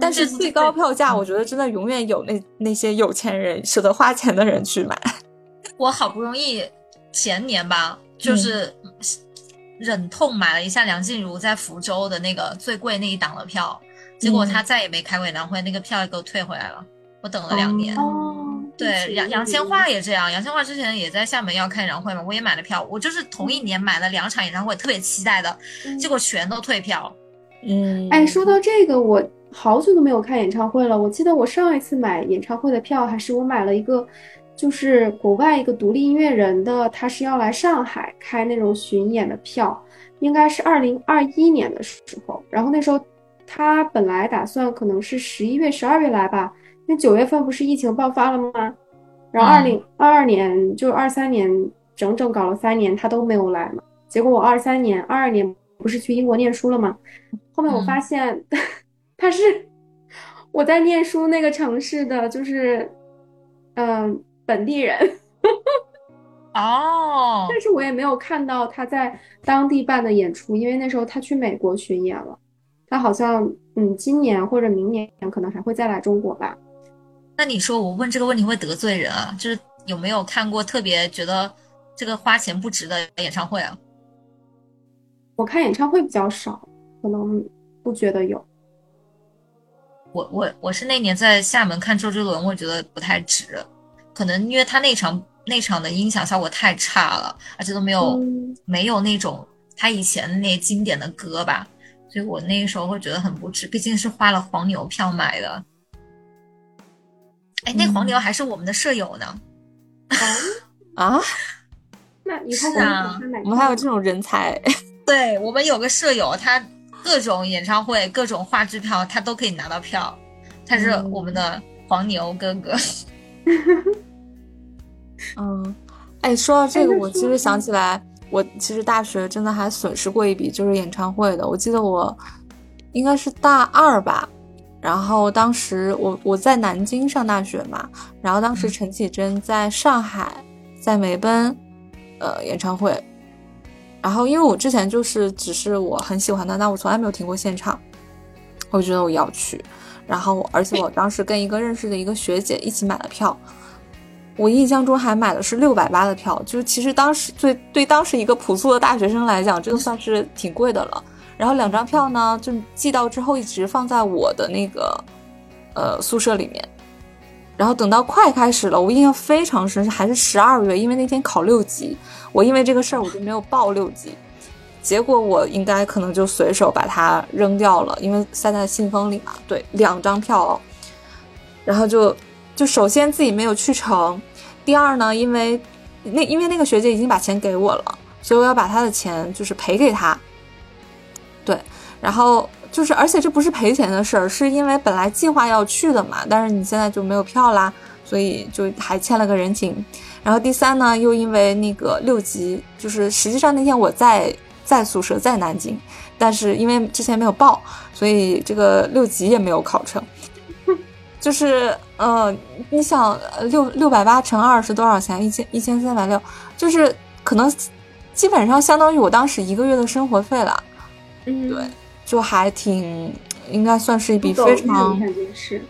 但是最高票价，我觉得真的永远有那那些有钱人舍得花钱的人去买。我好不容易前年吧，就是。忍痛买了一下梁静茹在福州的那个最贵那一档的票，结果她再也没开过演唱会，那个票也给我退回来了。我等了两年。哦，对，杨杨千嬅也这样，杨千嬅之前也在厦门要开演唱会嘛，我也买了票，我就是同一年买了两场演唱会，特别期待的，结果全都退票。嗯，哎，说到这个，我好久都没有看演唱会了。我记得我上一次买演唱会的票，还是我买了一个。就是国外一个独立音乐人的，他是要来上海开那种巡演的票，应该是二零二一年的时候。然后那时候他本来打算可能是十一月、十二月来吧，因为九月份不是疫情爆发了吗？然后二零二二年就二三年整整搞了三年，他都没有来嘛。结果我二三年、二二年不是去英国念书了吗？后面我发现 他是 我在念书那个城市的，就是嗯。本地人 哦，但是我也没有看到他在当地办的演出，因为那时候他去美国巡演了。他好像嗯，今年或者明年可能还会再来中国吧。那你说我问这个问题会得罪人啊？就是有没有看过特别觉得这个花钱不值的演唱会啊？我看演唱会比较少，可能不觉得有。我我我是那年在厦门看周杰伦，我觉得不太值，可能因为他那场那场的音响效果太差了，而且都没有没有那种他以前那些经典的歌吧，所以我那个时候会觉得很不值，毕竟是花了黄牛票买的。哎，那黄牛还是我们的舍友呢。啊？那以后我们还有这种人才？对我们有个舍友，他各种演唱会、各种话剧票，他都可以拿到票。他是我们的黄牛哥哥。嗯，哎，说到这个，我其实想起来，我其实大学真的还损失过一笔，就是演唱会的。我记得我应该是大二吧。然后当时我我在南京上大学嘛，然后当时陈绮贞在上海，在梅奔，呃演唱会，然后因为我之前就是只是我很喜欢的，但我从来没有听过现场，我觉得我要去，然后而且我当时跟一个认识的一个学姐一起买了票，我印象中还买的是六百八的票，就是其实当时对对当时一个朴素的大学生来讲，这个算是挺贵的了。然后两张票呢，就寄到之后一直放在我的那个呃宿舍里面。然后等到快开始了，我印象非常深，还是十二月，因为那天考六级，我因为这个事儿我就没有报六级。结果我应该可能就随手把它扔掉了，因为塞在信封里嘛。对，两张票，然后就就首先自己没有去成，第二呢，因为那因为那个学姐已经把钱给我了，所以我要把她的钱就是赔给她。对，然后就是，而且这不是赔钱的事儿，是因为本来计划要去的嘛，但是你现在就没有票啦，所以就还欠了个人情。然后第三呢，又因为那个六级，就是实际上那天我在在宿舍在南京，但是因为之前没有报，所以这个六级也没有考成。就是，呃，你想六六百八乘二是多少钱？一千一千三百六，就是可能基本上相当于我当时一个月的生活费了。嗯，对，就还挺，应该算是一笔非常，是，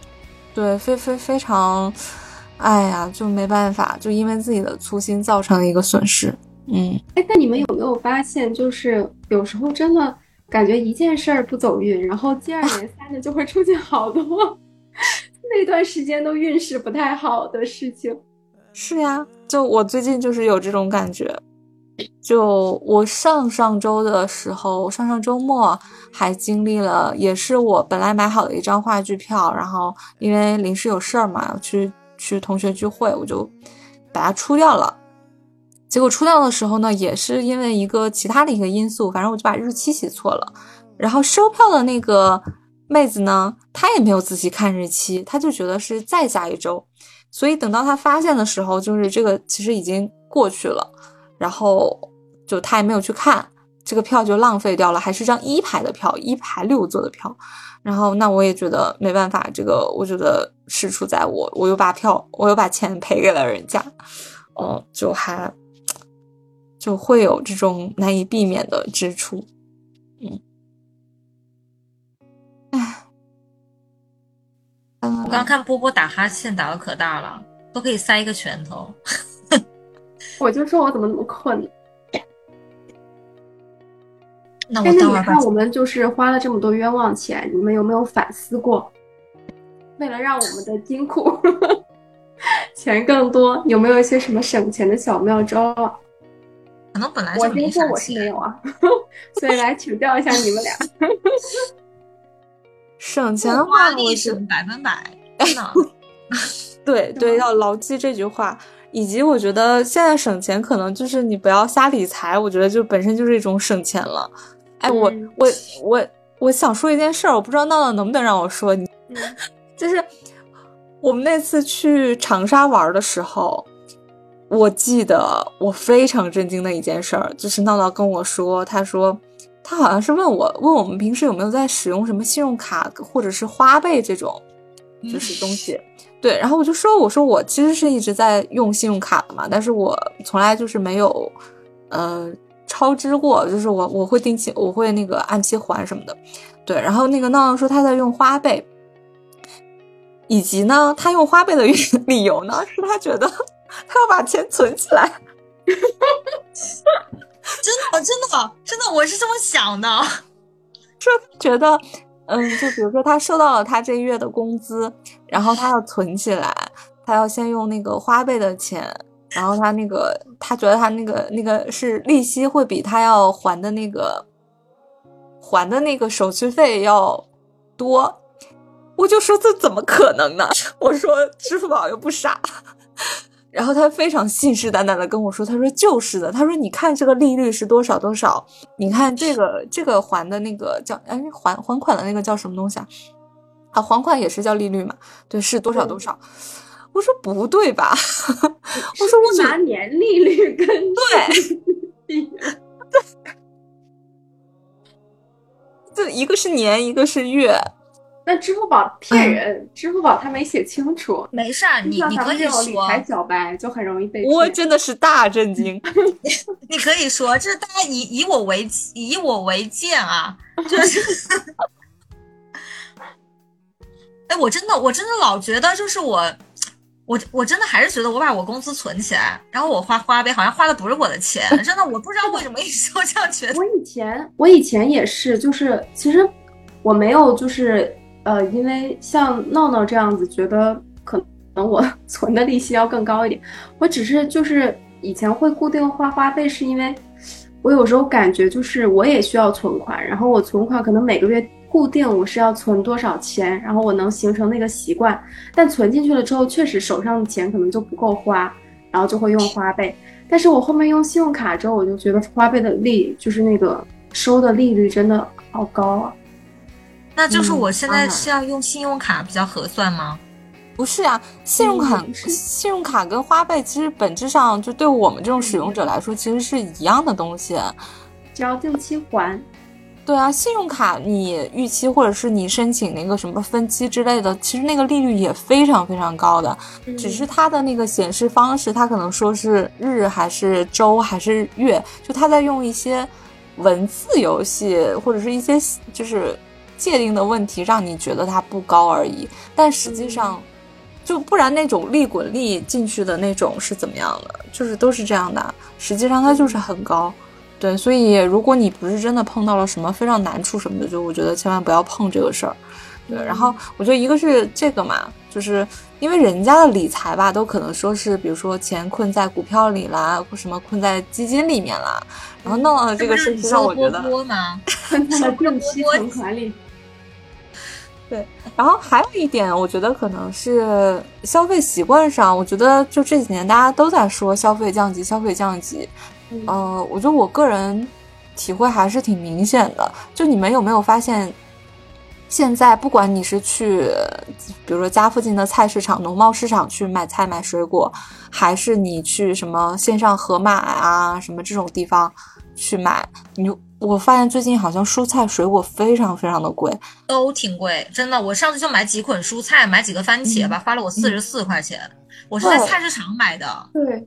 对，非非非常，哎呀，就没办法，就因为自己的粗心造成了一个损失。嗯，哎，那你们有没有发现，就是有时候真的感觉一件事儿不走运，然后接二连三的就会出现好多 那段时间都运势不太好的事情。是呀，就我最近就是有这种感觉。就我上上周的时候，上上周末还经历了，也是我本来买好的一张话剧票，然后因为临时有事儿嘛，去去同学聚会，我就把它出掉了。结果出掉的时候呢，也是因为一个其他的一个因素，反正我就把日期写错了。然后收票的那个妹子呢，她也没有仔细看日期，她就觉得是再下一周，所以等到她发现的时候，就是这个其实已经过去了。然后就她也没有去看这个票，就浪费掉了，还是张一排的票，一排六座的票。然后那我也觉得没办法，这个我觉得事出在我，我又把票，我又把钱赔给了人家，哦，就还就会有这种难以避免的支出。嗯，哎，我刚看波波打哈欠打的可大了，都可以塞一个拳头。我就说，我怎么那么困？那我等会儿看，我们就是花了这么多冤枉钱，你们有没有反思过？为了让我们的金库 钱更多，有没有一些什么省钱的小妙招啊？可能本来我先说我是没有啊，所以来请教一下你们俩。省钱的话，我省百分百，真的。对对，要牢记这句话。以及我觉得现在省钱可能就是你不要瞎理财，我觉得就本身就是一种省钱了。哎，我我我我想说一件事儿，我不知道闹闹能不能让我说。你 就是我们那次去长沙玩的时候，我记得我非常震惊的一件事儿，就是闹闹跟我说，他说他好像是问我问我们平时有没有在使用什么信用卡或者是花呗这种就是东西。对，然后我就说，我说我其实是一直在用信用卡的嘛，但是我从来就是没有，呃，超支过，就是我我会定期，我会那个按期还什么的。对，然后那个闹闹说他在用花呗，以及呢，他用花呗的 理由呢，是他觉得他要把钱存起来。真的，真的，真的，我是这么想的。说觉得，嗯，就比如说他收到了他这月的工资，然后他要存起来，他要先用那个花呗的钱，然后他那个他觉得他那个那个是利息会比他要还的那个还的那个手续费要多，我就说这怎么可能呢？我说支付宝又不傻。然后他非常信誓旦旦的跟我说：“他说就是的，他说你看这个利率是多少多少，你看这个这个还的那个叫哎还还款的那个叫什么东西啊？啊还款也是叫利率嘛？对，是多少多少？我说不对吧？我说我拿年利率跟对 对，这一个是年，一个是月。”那支付宝骗人，支付宝他没写清楚。没事儿，你你可以说理财小白就很容易被我真的是大震惊。你可以说，就是大家以以我为以我为鉴啊，就是。哎，我真的我真的老觉得，就是我我我真的还是觉得，我把我工资存起来，然后我花花呗，好像花的不是我的钱。真的，我不知道为什么一直都这样觉得。我以前我以前也是，就是其实我没有就是。呃，因为像闹闹这样子，觉得可能我 存的利息要更高一点。我只是就是以前会固定花花呗，是因为我有时候感觉就是我也需要存款，然后我存款可能每个月固定我是要存多少钱，然后我能形成那个习惯。但存进去了之后，确实手上的钱可能就不够花，然后就会用花呗。但是我后面用信用卡之后，我就觉得花呗的利就是那个收的利率真的好高啊。那就是我现在是要用信用卡比较合算吗？不是啊，信用卡 信用卡跟花呗其实本质上就对我们这种使用者来说其实是一样的东西，只要定期还。对啊，信用卡你逾期或者是你申请那个什么分期之类的，其实那个利率也非常非常高的，只是它的那个显示方式，它可能说是日还是周还是月，就它在用一些文字游戏或者是一些就是。界定的问题让你觉得它不高而已，但实际上，就不然那种利滚利进去的那种是怎么样的？就是都是这样的，实际上它就是很高。对，所以如果你不是真的碰到了什么非常难处什么的，就我觉得千万不要碰这个事儿。对，然后我觉得一个是这个嘛，就是因为人家的理财吧，都可能说是比如说钱困在股票里啦，或什么困在基金里面啦，然后弄到这个事情上，我觉得困在定期存款里。对，然后还有一点，我觉得可能是消费习惯上，我觉得就这几年大家都在说消费降级，消费降级。呃，我觉得我个人体会还是挺明显的。就你们有没有发现，现在不管你是去，比如说家附近的菜市场、农贸市场去买菜买水果，还是你去什么线上盒马啊什么这种地方去买，你就。我发现最近好像蔬菜水果非常非常的贵，都挺贵，真的。我上次就买几捆蔬菜，买几个番茄吧，花了我四十四块钱。我是在菜市场买的。对，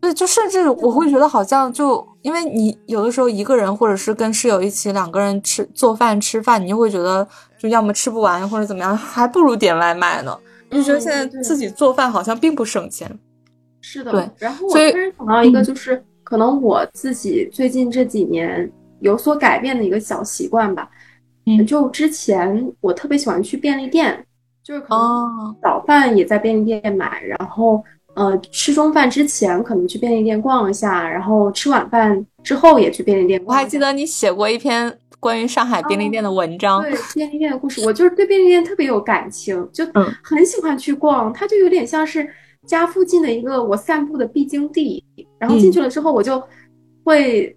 对，就甚至我会觉得好像就因为你有的时候一个人或者是跟室友一起两个人吃做饭吃饭，你就会觉得就要么吃不完或者怎么样，还不如点外卖呢。就觉得现在自己做饭好像并不省钱。是的，对。然后我突然想到一个，就是可能我自己最近这几年。有所改变的一个小习惯吧，嗯，就之前我特别喜欢去便利店，就是可能早饭也在便利店买，然后呃吃中饭之前可能去便利店逛一下，然后吃晚饭之后也去便利店。我还记得你写过一篇关于上海便利店的文章，对便利店的故事，我就是对便利店特别有感情，就很喜欢去逛，它就有点像是家附近的一个我散步的必经地，然后进去了之后我就会。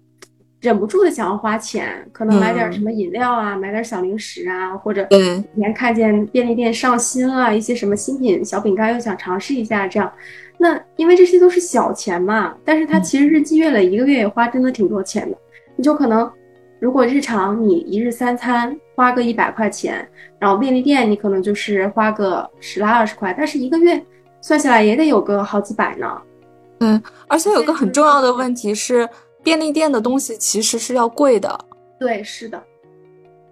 忍不住的想要花钱，可能买点什么饮料啊，买点小零食啊，或者以前看见便利店上新了一些什么新品小饼干，又想尝试一下，这样。那因为这些都是小钱嘛，但是它其实日积月累，一个月也花真的挺多钱的。你就可能，如果日常你一日三餐花个一百块钱，然后便利店你可能就是花个十来二十块，但是一个月算下来也得有个好几百呢。嗯，而且有个很重要的问题是。便利店的东西其实是要贵的，对，是的，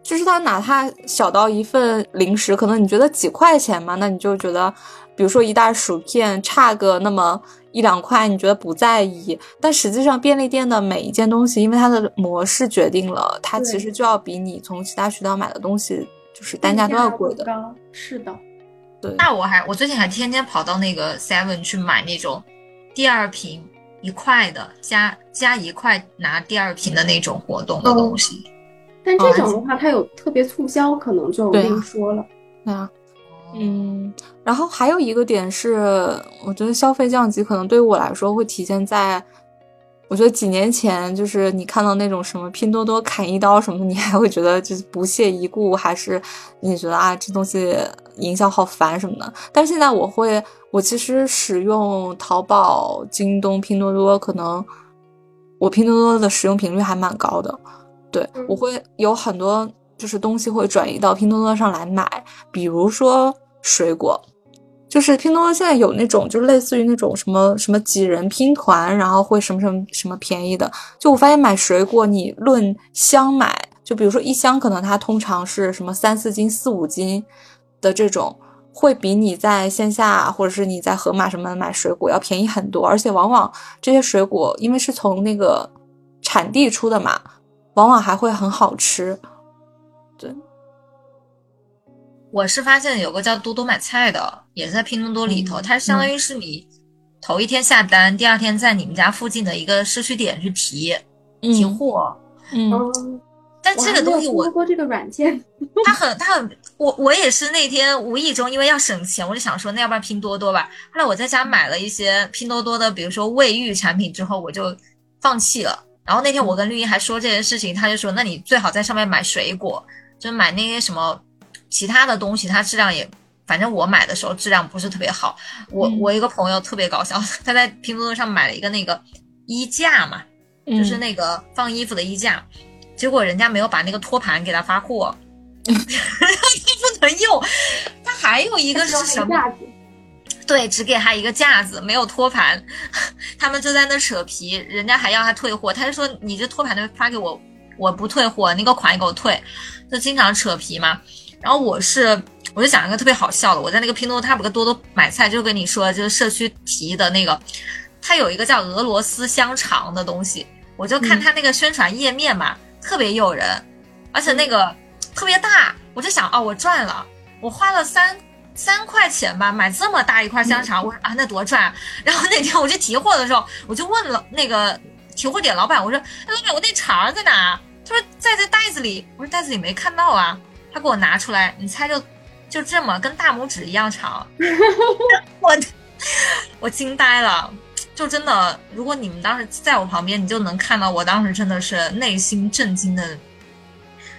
就是它哪怕小到一份零食，可能你觉得几块钱嘛，那你就觉得，比如说一袋薯片差个那么一一两块，你觉得不在意，但实际上便利店的每一件东西，因为它的模式决定了，它其实就要比你从其他渠道买的东西就是单价都要贵的。是的，对。那我还我最近还天天跑到那个 Seven 去买那种第二瓶一块的，加加一块拿第二瓶的那种活动的东西。但这种的话，它有特别促销，可能就另说了。对啊。嗯，然后还有一个点是，我觉得消费降级可能对于我来说会体现在，我觉得几年前就是你看到那种什么拼多多砍一刀什么的，你还会觉得就是不屑一顾，还是你觉得啊这东西营销好烦什么的。但是现在我会，我其实使用淘宝、京东、拼多多，可能我拼多多的使用频率还蛮高的，对我会有很多。就是东西会转移到拼多多上来买，比如说水果，就是拼多多现在有那种，就类似于那种什么什么几人拼团，然后会什么什么什么便宜的。就我发现买水果，你论箱买，就比如说一箱可能它通常是什么三四斤、四五斤的这种，会比你在线下或者是你在盒马什么买水果要便宜很多。而且往往这些水果因为是从那个产地出的嘛，往往还会很好吃。我是发现有个叫多多买菜的，也是在拼多多里头，它是相当于是你头一天下单，第二天在你们家附近的一个社区点去提提货。嗯，但这个东西我通过这个软件，它很它很，我我也是那天无意中因为要省钱，我就想说那要不然拼多多吧。后来我在家买了一些拼多多的，比如说卫浴产品之后，我就放弃了。然后那天我跟绿茵还说这件事情，他就说那你最好在上面买水果。就买那些什么其他的东西，它质量也，反正我买的时候质量不是特别好。我我一个朋友特别搞笑，他在拼多多上买了一个那个衣架嘛，就是那个放衣服的衣架，结果人家没有把那个托盘给他发货，他不能用。他还有一个是什么？对，只给他一个架子，没有托盘。他们就在那扯皮，人家还要他退货，他就说你这托盘都发给我。我不退货，那个款也给我退，就经常扯皮嘛。然后我是，我就讲一个特别好笑的，我在那个拼多多，他不个多多买菜，就跟你说，就是社区提的那个，他有一个叫俄罗斯香肠的东西，我就看他那个宣传页面嘛，特别诱人，而且那个特别大，我就想，哦，我赚了，我花了三三块钱吧，买这么大一块香肠，我说啊，那多赚。然后那天我去提货的时候，我就问了那个提货点老板，我说，哎老板，我那肠在哪？他说在这袋子里，我说袋子里没看到啊。他给我拿出来，你猜就就这么跟大拇指一样长，我 我惊呆了，就真的，如果你们当时在我旁边，你就能看到我当时真的是内心震惊的。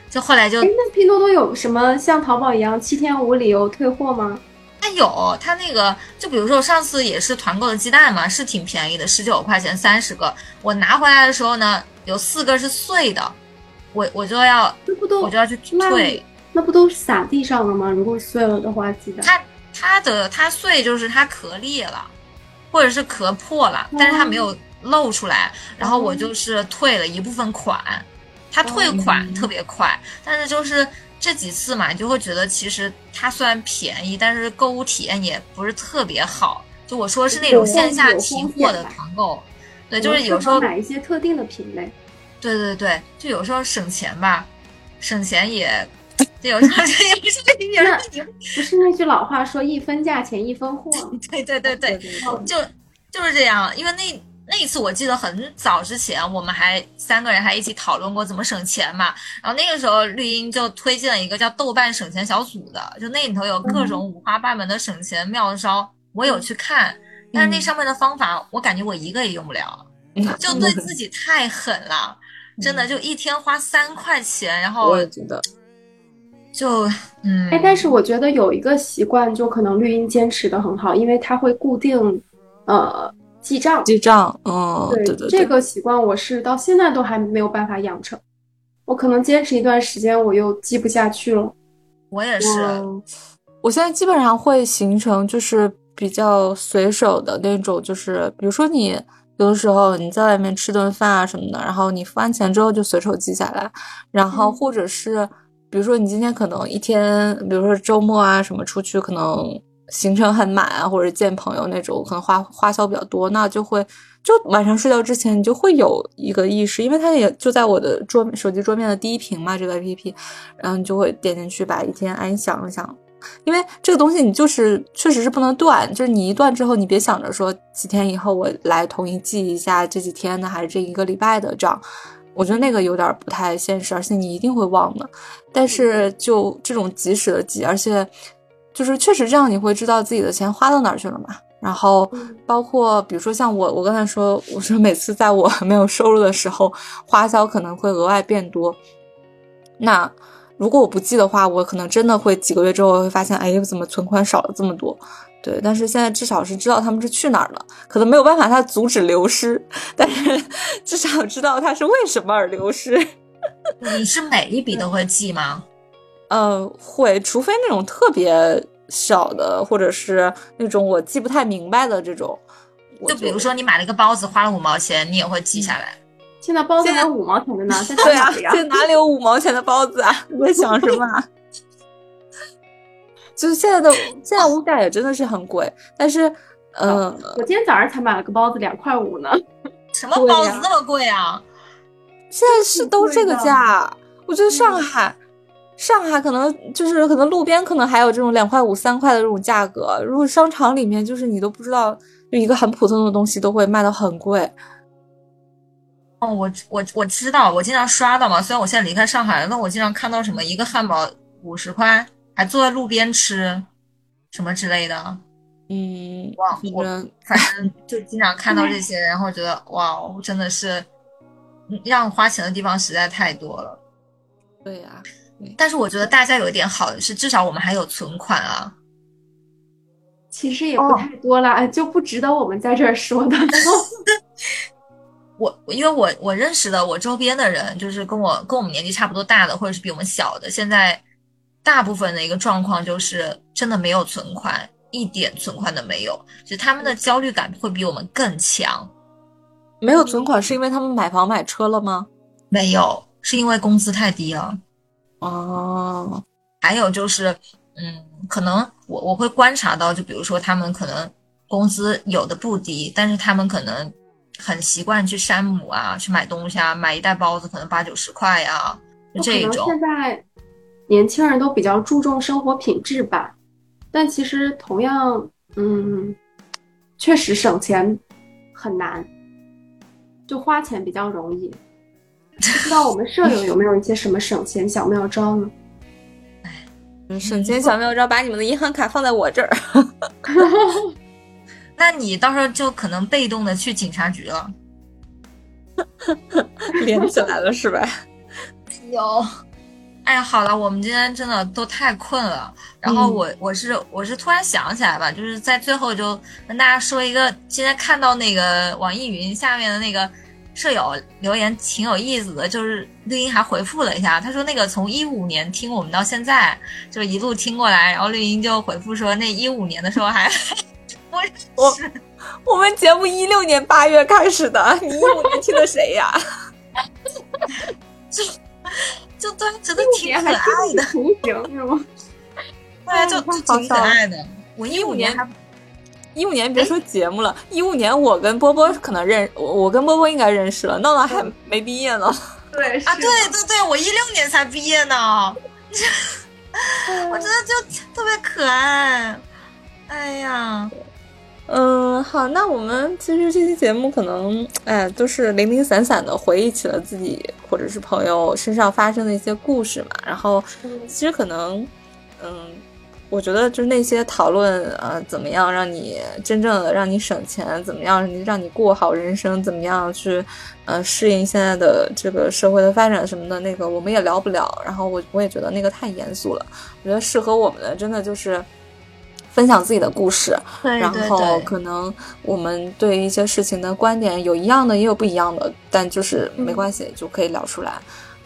就后来就，那拼多多有什么像淘宝一样七天无理由退货吗？它有，它那个就比如说我上次也是团购的鸡蛋嘛，是挺便宜的，十九块钱三十个。我拿回来的时候呢，有四个是碎的。我我就要，我就要去退，那不都撒地上了吗？如果碎了的话，鸡蛋它它的它碎就是它壳裂了，或者是壳破了，但是它没有露出来。然后我就是退了一部分款，它退款特别快，但是就是这几次嘛，你就会觉得其实它虽然便宜，但是购物体验也不是特别好。就我说是那种线下提货的团购，对，就是有时候买一些特定的品类。对对对，就有时候省钱吧，省钱也，就有时候也不是也是不是那句老话说一分价钱一分货？对对对对，就就是这样。因为那那一次我记得很早之前，我们还三个人还一起讨论过怎么省钱嘛。然后那个时候绿茵就推荐了一个叫豆瓣省钱小组的，就那里头有各种五花八门的省钱妙招，我有去看，但是那上面的方法我感觉我一个也用不了，就对 自己太狠了。真的就一天花三块钱，然后我也觉得，就嗯，哎，但是我觉得有一个习惯，就可能绿茵坚持的很好，因为它会固定，呃，记账，记账，嗯，对对对，这个习惯我是到现在都还没有办法养成，我可能坚持一段时间，我又记不下去了。我也是，我现在基本上会形成就是比较随手的那种，就是比如说你。有的时候你在外面吃顿饭啊什么的，然后你付完钱之后就随手记下来，然后或者是比如说你今天可能一天，比如说周末啊什么出去，可能行程很满啊，或者见朋友那种，可能花花销比较多，那就会就晚上睡觉之前，你就会有一个意识，因为它也就在我的桌手机桌面的第一屏嘛，这个 A P P，然后你就会点进去，把一天哎想一想，因为这个东西你就是确实是不能断，就是你一断之后，你别想着说几天以后我来统一记一下这几天的还是这一个礼拜的账，我觉得那个有点不太现实，而且你一定会忘的。但是就这种及时的记，而且。就是确实这样，你会知道自己的钱花到哪儿去了嘛？然后包括比如说像我，我刚才说，我说每次在我没有收入的时候，花销可能会额外变多。那如果我不记的话，我可能真的会几个月之后会发现，哎，怎么存款少了这么多？对，但是现在至少是知道他们是去哪儿了，可能没有办法他阻止流失，但是 至少知道他是为什么而流失。你 是每一笔都会记吗？嗯，会，除非那种特别小的，或者是那种我记不太明白的这种。就比如说你买了一个包子，花了五毛钱，你也会记下来。现在包子还有五毛钱的呢，对啊，现在哪里有五毛钱的包子啊？你在想什么？就是现在的现在物价也真的是很贵，但是，嗯，我今天早上才买了个包子，两块五呢。什么包子那么贵啊？现在是都这个价，我觉得上海。上海可能就是可能路边可能还有这种两块五三块的这种价格，如果商场里面就是你都不知道，就一个很普通的东西都会卖的很贵。哦，我我我知道，我经常刷到嘛。虽然我现在离开上海了，但我经常看到什么一个汉堡五十块，还坐在路边吃，什么之类的。嗯，哇，我反正就经常看到这些，然后觉得哇，真的是让花钱的地方实在太多了。对呀。但是我觉得大家有一点好的是，至少我们还有存款啊。其实也不太多了，就不值得我们在这儿说的。我因为我我认识的我周边的人，就是跟我跟我们年纪差不多大的，或者是比我们小的，现在大部分的一个状况就是真的没有存款，一点存款都没有，就他们的焦虑感会比我们更强。没有存款是因为他们买房买车了吗？没有，是因为工资太低了。哦，还有就是，嗯，可能我我会观察到，就比如说他们可能工资有的不低，但是他们可能很习惯去山姆啊，去买东西啊，买一袋包子可能八九十块呀，就这种。现在年轻人都比较注重生活品质吧，但其实同样，嗯，确实省钱很难，就花钱比较容易。不知道我们舍友有没有一些什么省钱小妙招呢？哎，省钱小妙招，把你们的银行卡放在我这儿。那你到时候就可能被动的去警察局了。连起来了是吧？有。哎呀，好了，我们今天真的都太困了。然后我我是我是突然想起来吧，就是在最后就跟大家说一个，今天看到那个网易云下面的那个。舍友留言挺有意思的，就是绿茵还回复了一下，他说那个从一五年听我们到现在，就一路听过来，然后绿茵就回复说那一五年的时候还我 我我们节目一六年八月开始的，你一五年听的谁呀？就 就突然觉得挺可爱的，图形是吗？对，就就挺可爱的。我一五年。一五年别说节目了，一五年我跟波波可能认我，我跟波波应该认识了，闹闹还没毕业呢。对啊，对对对，我一六年才毕业呢，我觉得就特别可爱。哎呀，嗯，好，那我们其实这期节目可能哎都是零零散散的回忆起了自己或者是朋友身上发生的一些故事嘛，然后其实可能嗯。我觉得就是那些讨论呃，怎么样让你真正的让你省钱，怎么样让你过好人生，怎么样去，呃，适应现在的这个社会的发展什么的，那个我们也聊不了。然后我我也觉得那个太严肃了。我觉得适合我们的真的就是分享自己的故事，然后可能我们对一些事情的观点有一样的，也有不一样的，但就是没关系，就可以聊出来。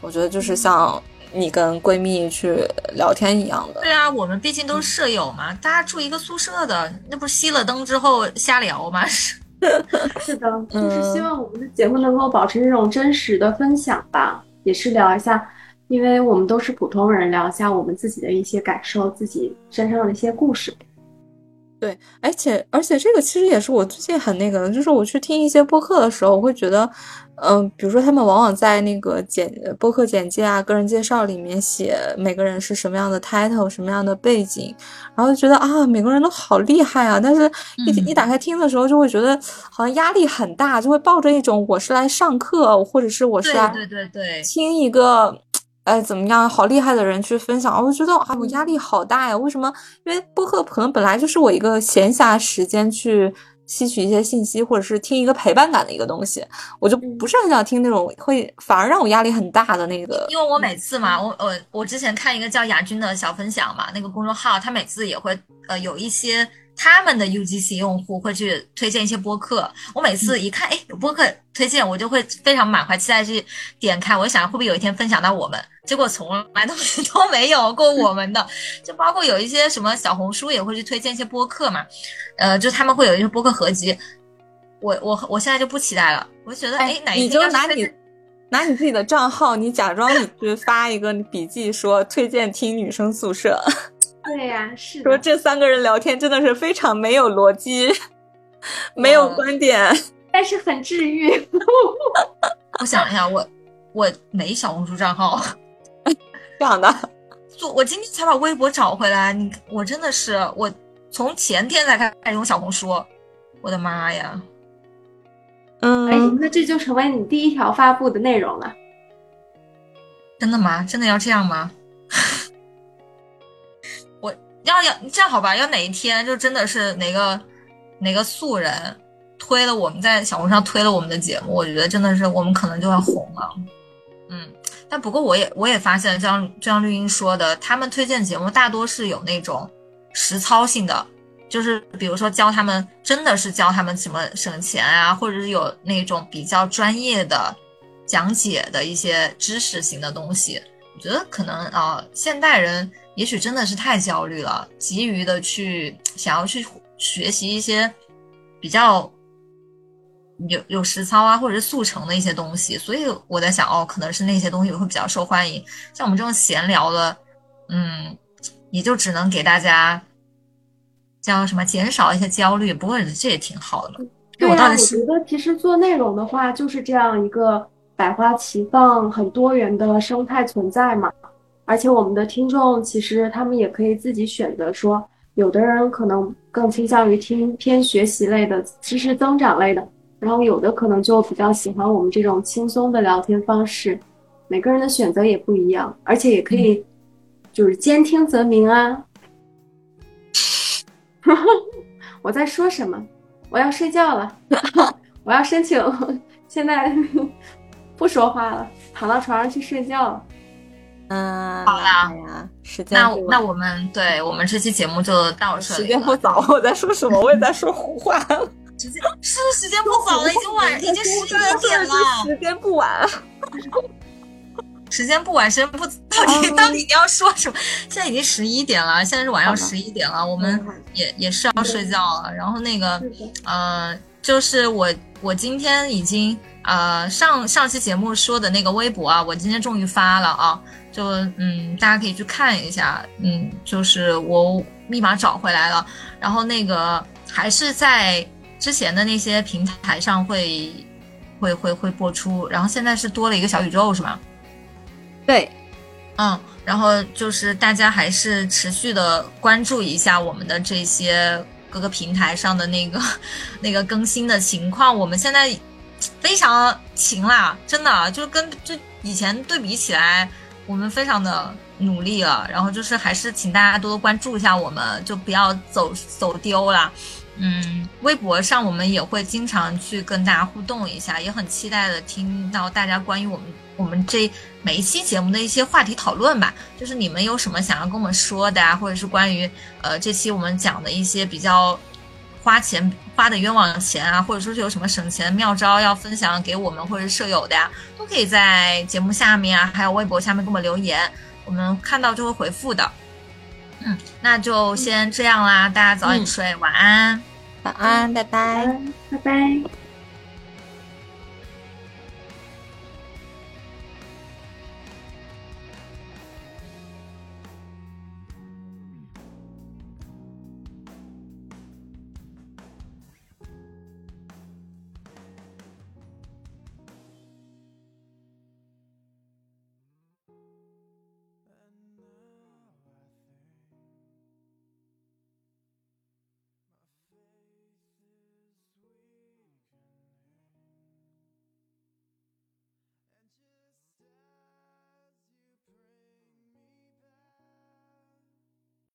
我觉得就是像。你跟闺蜜去聊天一样的，对啊，我们毕竟都是舍友嘛，大家住一个宿舍的，那不是熄了灯之后瞎聊吗？是 是的，就是希望我们的节目能够保持这种真实的分享吧，也是聊一下，因为我们都是普通人，聊一下我们自己的一些感受，自己身上的一些故事。对，而且而且这个其实也是我最近很那个的，就是我去听一些播客的时候，我会觉得，嗯，比如说他们往往在那个简播客简介啊、个人介绍里面写每个人是什么样的 title、什么样的背景，然后就觉得啊，每个人都好厉害啊，但是一一打开听的时候，就会觉得好像压力很大，就会抱着一种我是来上课，或者是我是来对对对听一个。哎，怎么样？好厉害的人去分享，我觉得啊，我压力好大呀。为什么？因为播客可能本来就是我一个闲暇时间去吸取一些信息，或者是听一个陪伴感的一个东西，我就不是很想听那种会反而让我压力很大的那个。因为我每次嘛，我我我之前看一个叫雅君的小分享嘛，那个公众号，他每次也会呃有一些。他们的 UGC 用户会去推荐一些播客，我每次一看，哎，有播客推荐，我就会非常满怀期待去点开。我想会不会有一天分享到我们？结果从来都 都没有过我们的。就包括有一些什么小红书也会去推荐一些播客嘛，呃，就他们会有一些播客合集。我我我现在就不期待了，我觉得，哎，哪一天就拿你拿你自己的账号，你假装你去发一个笔记，说推荐听女生宿舍。对呀，是说这三个人聊天真的是非常没有逻辑，没有观点，但是很治愈。我想一下，我我没小红书账号，这样的。就我今天才把微博找回来，你我真的是我从前天才开始用小红书，我的妈呀！嗯，哎，那这就成为你第一条发布的内容了。真的吗？真的要这样吗？要要这样好吧？要哪一天就真的是哪个哪个素人推了我们在小红书上推了我们的节目，我觉得真的是我们可能就要红了。嗯，但不过我也我也发现，就像就像绿茵说的，他们推荐节目大多是有那种实操性的，就是比如说教他们真的是教他们怎么省钱啊，或者是有那种比较专业的讲解的一些知识型的东西。我觉得可能啊，现代人。也许真的是太焦虑了，急于的去想要去学习一些比较有有实操啊，或者是速成的一些东西，所以我在想，哦，可能是那些东西会比较受欢迎。像我们这种闲聊的，嗯，也就只能给大家叫什么减少一些焦虑。不过这也挺好的。对啊，我觉得其实做内容的话，就是这样一个百花齐放、很多元的生态存在嘛。而且我们的听众其实他们也可以自己选择，说有的人可能更倾向于听偏学习类的、知识增长类的，然后有的可能就比较喜欢我们这种轻松的聊天方式。每个人的选择也不一样，而且也可以就是兼听则明啊。我在说什么？我要睡觉了，我要申请，现在 不说话了，躺到床上去睡觉。嗯，好啦，时间那那我们对我们这期节目就到这里。时间不早，我在说什么？我也在说胡话。时间是时间不早了，已经晚，已经十一点了。时间不晚，时间不晚，时间不到底到底你要说什么？现在已经十一点了，现在是晚。上十一点了，我们也也是要睡觉了。然后那个，呃，就是我我今天已经呃上上期节目说的那个微博啊，我今天终于发了啊。就嗯，大家可以去看一下，嗯，就是我密码找回来了，然后那个还是在之前的那些平台上会会会会播出，然后现在是多了一个小宇宙，是吗？对，嗯，然后就是大家还是持续的关注一下我们的这些各个平台上的那个 那个更新的情况，我们现在非常勤啦，真的就跟就以前对比起来。我们非常的努力了，然后就是还是请大家多多关注一下，我们就不要走走丢了。嗯，微博上我们也会经常去跟大家互动一下，也很期待的听到大家关于我们我们这每一期节目的一些话题讨论吧。就是你们有什么想要跟我们说的啊，或者是关于呃这期我们讲的一些比较。花钱花的冤枉钱啊，或者说是有什么省钱的妙招要分享给我们或者舍友的呀，都可以在节目下面啊，还有微博下面给我们留言，我们看到就会回复的。嗯，那就先这样啦，大家早点睡，晚安，晚安，拜拜，拜拜。